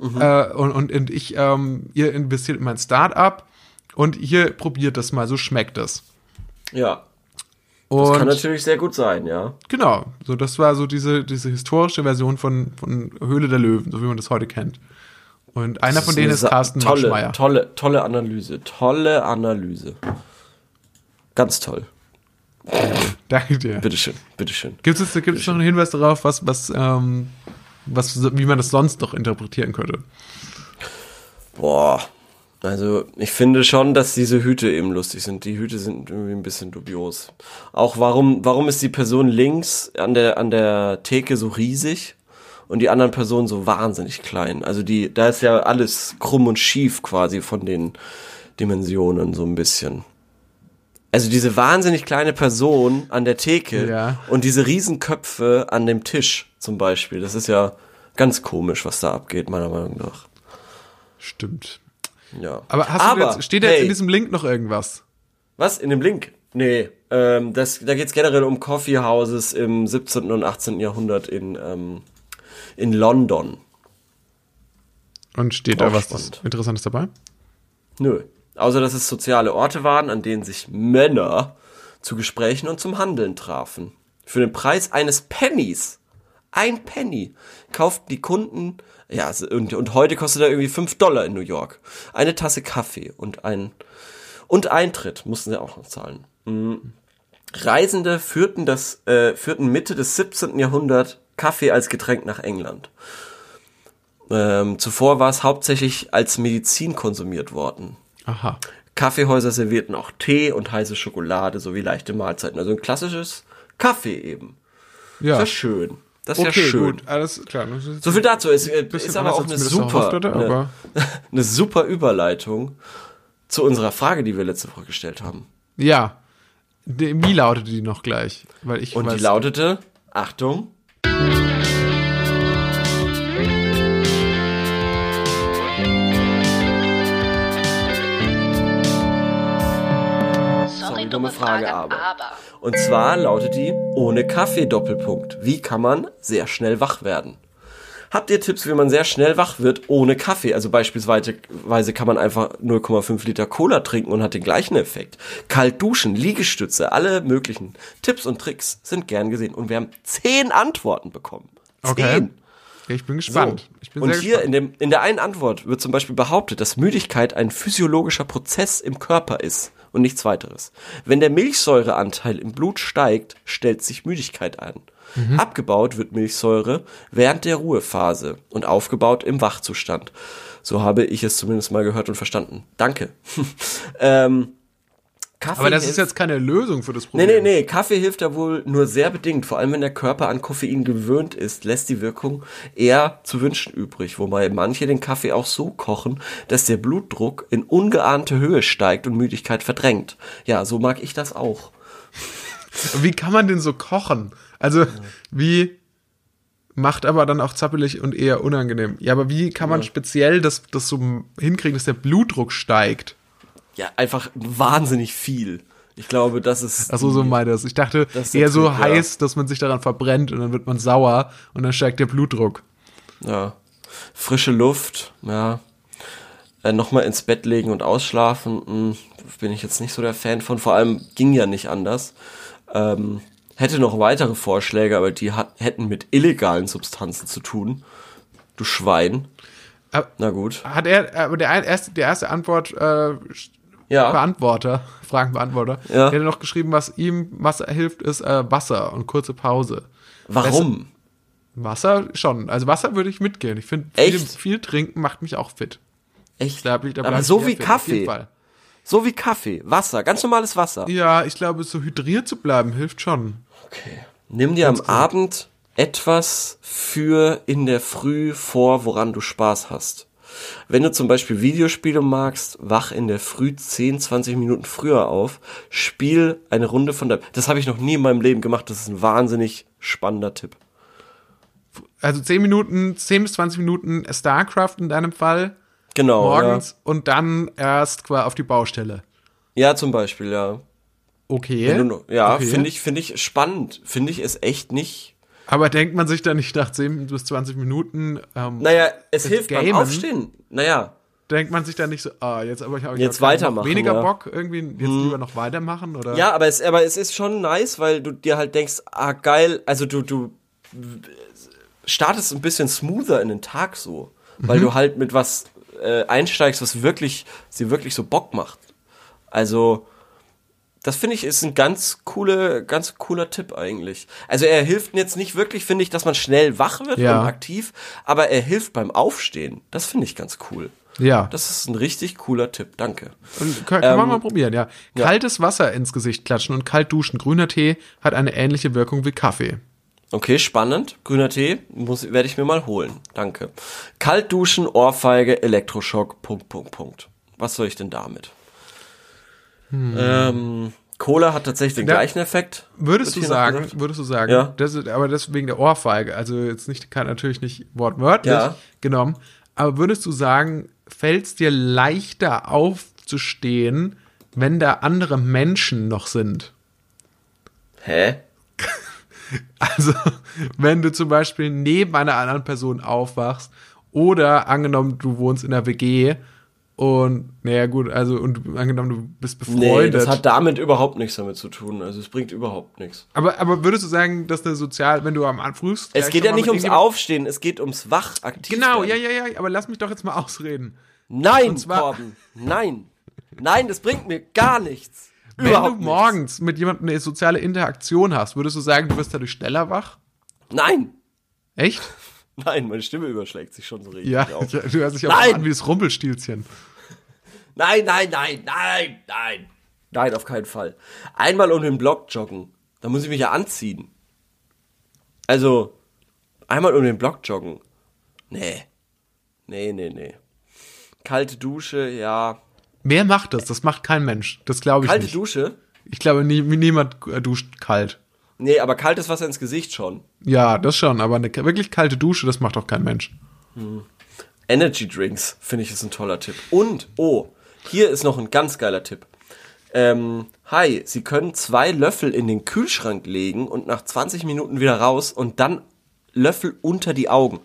A: Äh, und, und, und ich ähm, ihr investiert in mein Startup und ihr probiert das mal so schmeckt es
B: ja, das
A: und
B: kann natürlich sehr gut sein, ja.
A: Genau, so das war so diese, diese historische Version von, von Höhle der Löwen, so wie man das heute kennt. Und einer von denen ist Carsten
B: tolle,
A: Maschmeyer.
B: Tolle, tolle Analyse, tolle Analyse. Ganz toll.
A: Danke dir.
B: Bitteschön, bitteschön.
A: Gibt es gibt es noch einen Hinweis darauf, was, was, ähm, was, wie man das sonst noch interpretieren könnte?
B: Boah. Also, ich finde schon, dass diese Hüte eben lustig sind. Die Hüte sind irgendwie ein bisschen dubios. Auch warum, warum ist die Person links an der, an der Theke so riesig und die anderen Personen so wahnsinnig klein? Also die, da ist ja alles krumm und schief quasi von den Dimensionen so ein bisschen. Also diese wahnsinnig kleine Person an der Theke
A: Ja.
B: und diese Riesenköpfe an dem Tisch zum Beispiel. Das ist ja ganz komisch, was da abgeht, meiner Meinung nach.
A: Stimmt.
B: Ja.
A: Aber hast du jetzt, steht da jetzt in diesem Link noch irgendwas?
B: was in dem Link? Nee, ähm, das, da geht's generell um Coffeehouses im 17. und 18. Jahrhundert in, ähm, in London.
A: Und steht
B: Auch
A: da was
B: spannend.
A: Interessantes dabei?
B: Nö. Außer dass es soziale Orte waren, an denen sich Männer zu Gesprächen und zum Handeln trafen. Für den Preis eines Pennys. Ein Penny. Kauften die Kunden, ja, und, und heute kostet er irgendwie 5 Dollar in New York. Eine Tasse Kaffee und ein, und Eintritt mussten sie auch noch zahlen. Mhm. Reisende führten das, äh, führten Mitte des 17. Jahrhundert Kaffee als Getränk nach England. Ähm, zuvor war es hauptsächlich als Medizin konsumiert worden.
A: Aha.
B: Kaffeehäuser servierten auch Tee und heiße Schokolade sowie leichte Mahlzeiten. Also ein klassisches Kaffee eben.
A: Ja.
B: Das ist schön. Das ist
A: okay,
B: ja schön.
A: gut. Alles klar. Ist
B: So viel dazu. Es äh,
A: bisschen
B: ist aber auch eine super,
A: erhofft
B: eine, eine super Überleitung zu unserer Frage, die wir letzte Woche gestellt haben.
A: Ja. Wie lautete die noch gleich? Weil ich
B: Und die lautete, Achtung,
C: Sorry,
B: dumme Frage, aber. Und zwar lautet die ohne Kaffee Doppelpunkt. Wie kann man sehr schnell wach werden? Habt ihr Tipps, wie man sehr schnell wach wird ohne Kaffee? Also beispielsweise Weise kann man einfach 0,5 Liter Cola trinken und hat den gleichen Effekt. Kalt duschen, Liegestütze, alle möglichen Tipps und Tricks sind gern gesehen. Und wir haben zehn Antworten bekommen. Zehn.
A: Okay. Ich bin gespannt.
B: So.
A: Ich bin
B: und
A: sehr
B: hier
A: gespannt.
B: in, dem, in der einen Antwort wird zum Beispiel behauptet, dass Müdigkeit ein physiologischer Prozess im Körper ist und nichts weiteres. Wenn der Milchsäureanteil im Blut steigt, stellt sich Müdigkeit ein.
A: Mhm.
B: Abgebaut wird Milchsäure während der Ruhephase und aufgebaut im Wachzustand. So habe ich es zumindest mal gehört und verstanden. Danke. ähm, Kaffee
A: Aber das ist jetzt keine Lösung für das
B: Nee,
A: Problem.
B: nee, nee, Kaffee hilft da wohl nur sehr bedingt. Vor allem, wenn der Körper an Koffein gewöhnt ist, lässt die Wirkung eher zu wünschen übrig. Wobei manche den Kaffee auch so kochen, dass der Blutdruck in ungeahnte Höhe steigt und Müdigkeit verdrängt. Ja, so mag ich das auch.
A: Wie kann man den so kochen? Also, wie macht aber dann auch zappelig und eher unangenehm. Ja, aber wie kann man speziell das, das so hinkriegen, dass der Blutdruck steigt?
B: Ja, einfach wahnsinnig viel. Ich glaube, das ist.
A: Achso, so meine das. Ich dachte
B: Das
A: eher so
B: Trick, ja.
A: heiß, dass man sich daran verbrennt und dann wird man sauer und dann steigt der Blutdruck.
B: Ja. Frische Luft, ja. Äh, Nochmal ins Bett legen und ausschlafen, mh, bin ich jetzt nicht so der Fan von. Vor allem ging ja nicht anders. Ähm, hätte noch weitere Vorschläge, aber die hat, hätten mit illegalen Substanzen zu tun. Du Schwein.
A: Aber
B: Na gut.
A: Hat er, aber der erste, der erste Antwort, äh,
B: Ja.
A: Beantworter, Fragenbeantworter,
B: Ja.
A: der hat noch geschrieben, was ihm Wasser hilft, ist äh, Wasser und kurze Pause.
B: Warum?
A: Wasser schon. Also Wasser würde ich mitgehen. Ich finde, viel, viel trinken macht mich auch fit.
B: Echt?
A: Da, da
B: aber so wie
A: fit, auf jeden
B: Kaffee. So wie Kaffee. Wasser. Ganz normales Wasser.
A: Ja, ich glaube, so hydriert zu bleiben hilft schon.
B: Okay. Nimm dir am Abend etwas für in der Früh vor, woran du Spaß hast. Wenn du zum Beispiel Videospiele magst, wach in der Früh 10, 20 Minuten früher auf, spiel eine Runde von der... Das habe ich noch nie in meinem Leben gemacht, das ist ein wahnsinnig spannender Tipp.
A: Also 10 Minuten, 10 bis 20 Minuten StarCraft in deinem Fall
B: Genau.
A: morgens und dann erst quasi auf die Baustelle.
B: Ja, ja zum Beispiel, ja.
A: Okay.
B: Du, ja,
A: okay.
B: finde ich, finde ich spannend. Finde ich es echt nicht.
A: Aber denkt man sich da nicht nach 10 bis 20 Minuten, ähm,
B: Naja, es hilft beim
A: Gamen?
B: Aufstehen. Naja,
A: denkt man sich da nicht so, ah, jetzt aber ich habe
B: Jetzt weitermachen,
A: weniger
B: ja. Hm.
A: Bock, irgendwie jetzt lieber noch weitermachen oder?
B: Ja, aber es, aber es ist schon nice, weil du dir halt denkst, ah geil, also du, du startest ein bisschen smoother in den Tag so, weil du halt mit was äh, einsteigst, was wirklich, sie wirklich so Bock macht. Also, das finde ich ist ein ganz coole, ganz cooler Tipp eigentlich. Also er hilft jetzt nicht wirklich, finde ich, dass man schnell wach wird
A: Ja.
B: und aktiv, aber er hilft beim Aufstehen. Das finde ich ganz cool.
A: Ja.
B: Das ist ein richtig cooler Tipp. Danke.
A: Und können, können wir
B: Ähm,
A: mal probieren, ja. Kaltes Wasser ins Gesicht klatschen und kalt duschen. Grüner Tee hat eine ähnliche Wirkung wie Kaffee.
B: Okay, spannend. Grüner Tee muss werde ich mir mal holen. Danke. Kalt duschen, Ohrfeige, Elektroschock. Punkt, Punkt, Punkt. Was soll ich denn damit? Ähm, Cola hat tatsächlich den
A: Ja.
B: gleichen Effekt.
A: Würdest du sagen, würdest du sagen,
B: Ja.
A: das ist, aber das wegen der Ohrfeige, also jetzt nicht, kann natürlich nicht wortwörtlich
B: Ja.
A: genommen, aber würdest du sagen, fällt es dir leichter aufzustehen, wenn da andere Menschen noch sind.
B: Hä?
A: Also, wenn du zum Beispiel neben einer anderen Person aufwachst oder angenommen, du wohnst in der WG und, naja, gut, also, und angenommen, du bist
B: Nee,
A: befreundet.
B: das hat damit überhaupt nichts damit zu tun. Also es bringt überhaupt nichts.
A: aber, aber würdest du sagen, dass eine sozial, wenn du am frühst.
B: Es geht ja nicht ums Aufstehen, es geht ums wach aktiv
A: Genau,
B: werden.
A: ja, ja, ja, aber lass mich doch jetzt mal ausreden.
B: Nein, Torben, nein. Nein, das bringt mir gar nichts.
A: Wenn du
B: Überhaupt nichts.
A: morgens mit jemandem eine soziale Interaktion hast, würdest du sagen, du wirst dadurch schneller wach?
B: Nein.
A: Echt?
B: Nein, meine Stimme überschlägt sich schon so richtig
A: Ja,
B: auf.
A: du hörst dich auch an wie das Rumpelstilzchen.
B: Nein, nein, nein, nein, nein. Nein, auf keinen Fall. Einmal um den Block joggen. Da muss ich mich ja anziehen. Also, einmal um den Block joggen. Nee. Nee, nee, nee. Kalte Dusche, ja.
A: Wer macht das? Das macht kein Mensch. Das glaube ich
B: Kalte
A: nicht.
B: Dusche?
A: Ich glaube, nie, niemand äh, duscht kalt.
B: Nee, aber kaltes Wasser ins Gesicht schon.
A: Ja, das schon, aber eine wirklich kalte Dusche, das macht doch kein Mensch.
B: Energy Drinks, finde ich, ist ein toller Tipp. Und, oh, hier ist noch ein ganz geiler Tipp. Ähm, hi, Sie können zwei Löffel in den Kühlschrank legen und nach 20 Minuten wieder raus und dann Löffel unter die Augen.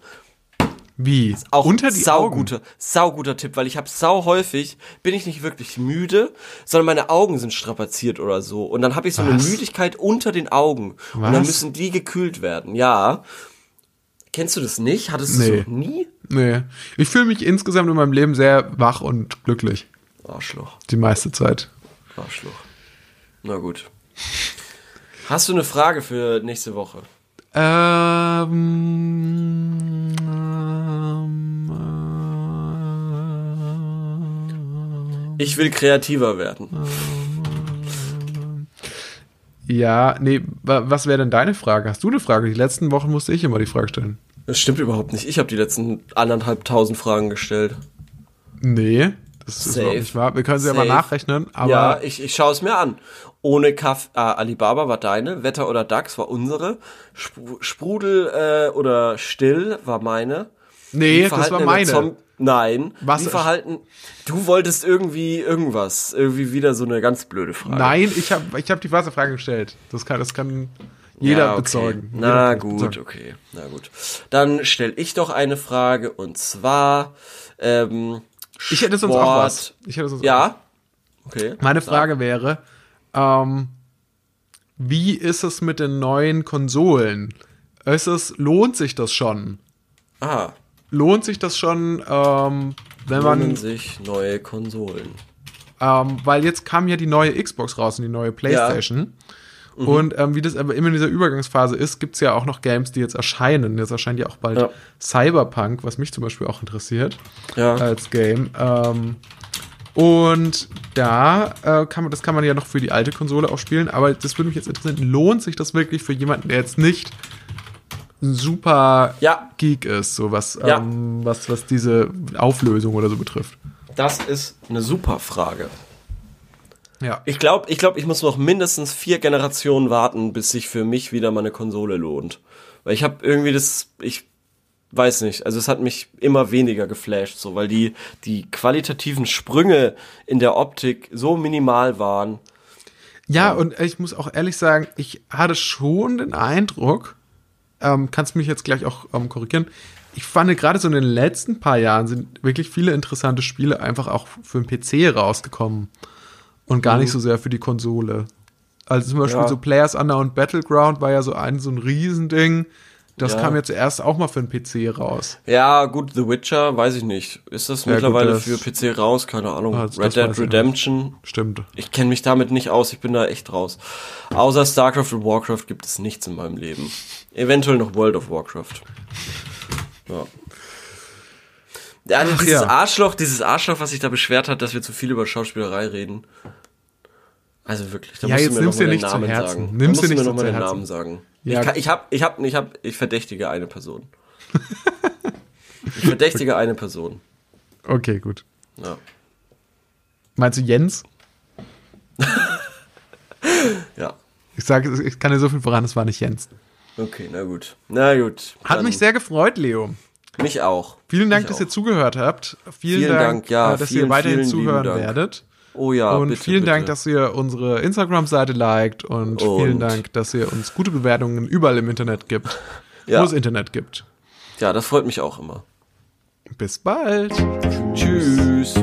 A: Wie?
B: Auch
A: Unter die Augen?
B: sauguter, Tipp, weil ich habe sau häufig, bin ich nicht wirklich müde, sondern meine Augen sind strapaziert oder so. Und dann habe ich so eine
A: Was?
B: Müdigkeit unter den Augen. Und dann
A: Was?
B: müssen die gekühlt werden. Ja. Kennst du das nicht? Hattest du
A: Nee.
B: das noch nie?
A: Nee. Ich fühle mich insgesamt in meinem Leben sehr wach und glücklich.
B: Arschloch.
A: Die meiste Zeit.
B: Arschloch. Na gut. Hast du eine Frage für nächste Woche?
A: Ähm, ähm,
B: Ich will kreativer werden.
A: ja, nee, wa- was wäre denn deine Frage? Hast du eine Frage? Die letzten Wochen musste ich immer die Frage stellen.
B: Das stimmt überhaupt nicht. Ich habe die letzten anderthalb tausend Fragen gestellt.
A: Nee, das ist
B: Safe.
A: überhaupt nicht wahr. Wir können sie ja mal
B: Safe.
A: nachrechnen, aber
B: ja, ich, ich schaue es mir an. Ohne Kaff, äh, Alibaba war deine, Wetter oder DAX war unsere, Spru Sprudel äh, oder Still war meine.
A: nee, das war meine.
B: Zom- Nein.
A: Was-
B: Wie verhalten. Du wolltest irgendwie irgendwas. Irgendwie wieder so eine ganz blöde Frage.
A: Nein, ich habe ich hab die Wasserfrage gestellt. Das kann, das kann jeder
B: Ja, okay.
A: bezeugen.
B: Na
A: Jeder
B: gut,
A: bezeugen.
B: okay. Na gut. Dann stelle ich doch eine Frage und zwar. Ähm,
A: Ich hätte sonst auch was. Ich hätte sonst auch was.
B: Ja. Okay.
A: Meine Frage wäre, ähm, wie ist es mit den neuen Konsolen? Ist es, lohnt sich das schon?
B: Ah,
A: Lohnt sich das schon, ähm, wenn
B: lohnen
A: man,
B: sich neue Konsolen.
A: ähm, weil jetzt kam ja die neue Xbox raus und die neue Playstation. Und ähm, wie das aber immer in dieser Übergangsphase ist, gibt's ja auch noch Games, die jetzt erscheinen. Jetzt erscheint ja auch bald
B: Ja.
A: Cyberpunk, was mich zum Beispiel auch interessiert
B: Ja.
A: als Game. Ähm, und da äh, kann man, das kann man ja noch für die alte Konsole auch spielen, aber das würde mich jetzt interessieren, lohnt sich das wirklich für jemanden, der jetzt nicht ein super
B: Ja.
A: Geek ist, so was,
B: Ja.
A: ähm, was, was diese Auflösung oder so betrifft.
B: Das ist eine super Frage.
A: Ja.
B: Ich glaube, ich, glaub, ich muss noch mindestens vier Generationen warten, bis sich für mich wieder mal eine Konsole lohnt. Weil ich habe irgendwie das, ich weiß nicht, also es hat mich immer weniger geflasht, so, weil die, die qualitativen Sprünge in der Optik so minimal waren.
A: Ja, und ich muss auch ehrlich sagen, ich hatte schon den Eindruck, ähm, kannst mich jetzt gleich auch ähm, korrigieren, ich fand gerade so in den letzten paar Jahren sind wirklich viele interessante Spiele einfach auch für den PC rausgekommen und gar nicht so sehr für die Konsole. Also zum Beispiel
B: Ja.
A: so Players Unknown Battleground war ja so ein so ein Riesending. Das
B: Ja.
A: kam ja zuerst auch mal für den PC raus.
B: Ja, gut, The Witcher, weiß ich nicht. Ist das
A: Ja,
B: mittlerweile
A: gut, das-
B: für PC raus? Keine Ahnung.
A: Ah, das-
B: Red Dead
A: weiß ich.
B: Redemption.
A: Stimmt.
B: Ich kenne mich damit nicht aus, ich bin da echt raus. Außer StarCraft und Warcraft gibt es nichts in meinem Leben. Eventuell noch World of Warcraft. Ja. Ja, also
A: Ach
B: dieses
A: ja.
B: Arschloch, dieses Arschloch, was sich da beschwert hat, dass wir zu viel über Schauspielerei reden. Also wirklich, da
A: Ja,
B: musst
A: jetzt
B: du mir
A: nimm's
B: noch
A: dir nicht
B: den
A: zu
B: Namen
A: Herzen.
B: sagen.
A: Nimm's
B: da musst du
A: nicht
B: mir
A: so
B: noch mal
A: zu
B: den
A: Herzen.
B: Namen sagen.
A: Ja.
B: Ich, kann, ich hab, ich hab, ich hab, ich verdächtige eine Person. ich verdächtige eine Person.
A: Okay, gut.
B: Ja.
A: Meinst du Jens?
B: Ja.
A: Ich sage, ich kann dir so viel voran, es war nicht Jens.
B: Okay, na gut. Na gut.
A: Hat mich sehr gefreut, Leo.
B: Mich auch.
A: Vielen Dank,
B: Mich
A: dass
B: auch.
A: ihr zugehört habt. Vielen,
B: Vielen
A: Dank,
B: Dank, ja,
A: äh, dass
B: vielen,
A: ihr weiterhin zuhören werdet.
B: Oh ja,
A: und
B: bitte,
A: vielen Dank,
B: bitte.
A: dass ihr unsere Instagram-Seite liked und, vielen
B: Und-
A: Dank, dass ihr uns gute Bewertungen überall im Internet gibt,
B: Ja.
A: wo es Internet gibt.
B: Ja, das freut mich auch immer.
A: Bis bald.
B: Tschüss.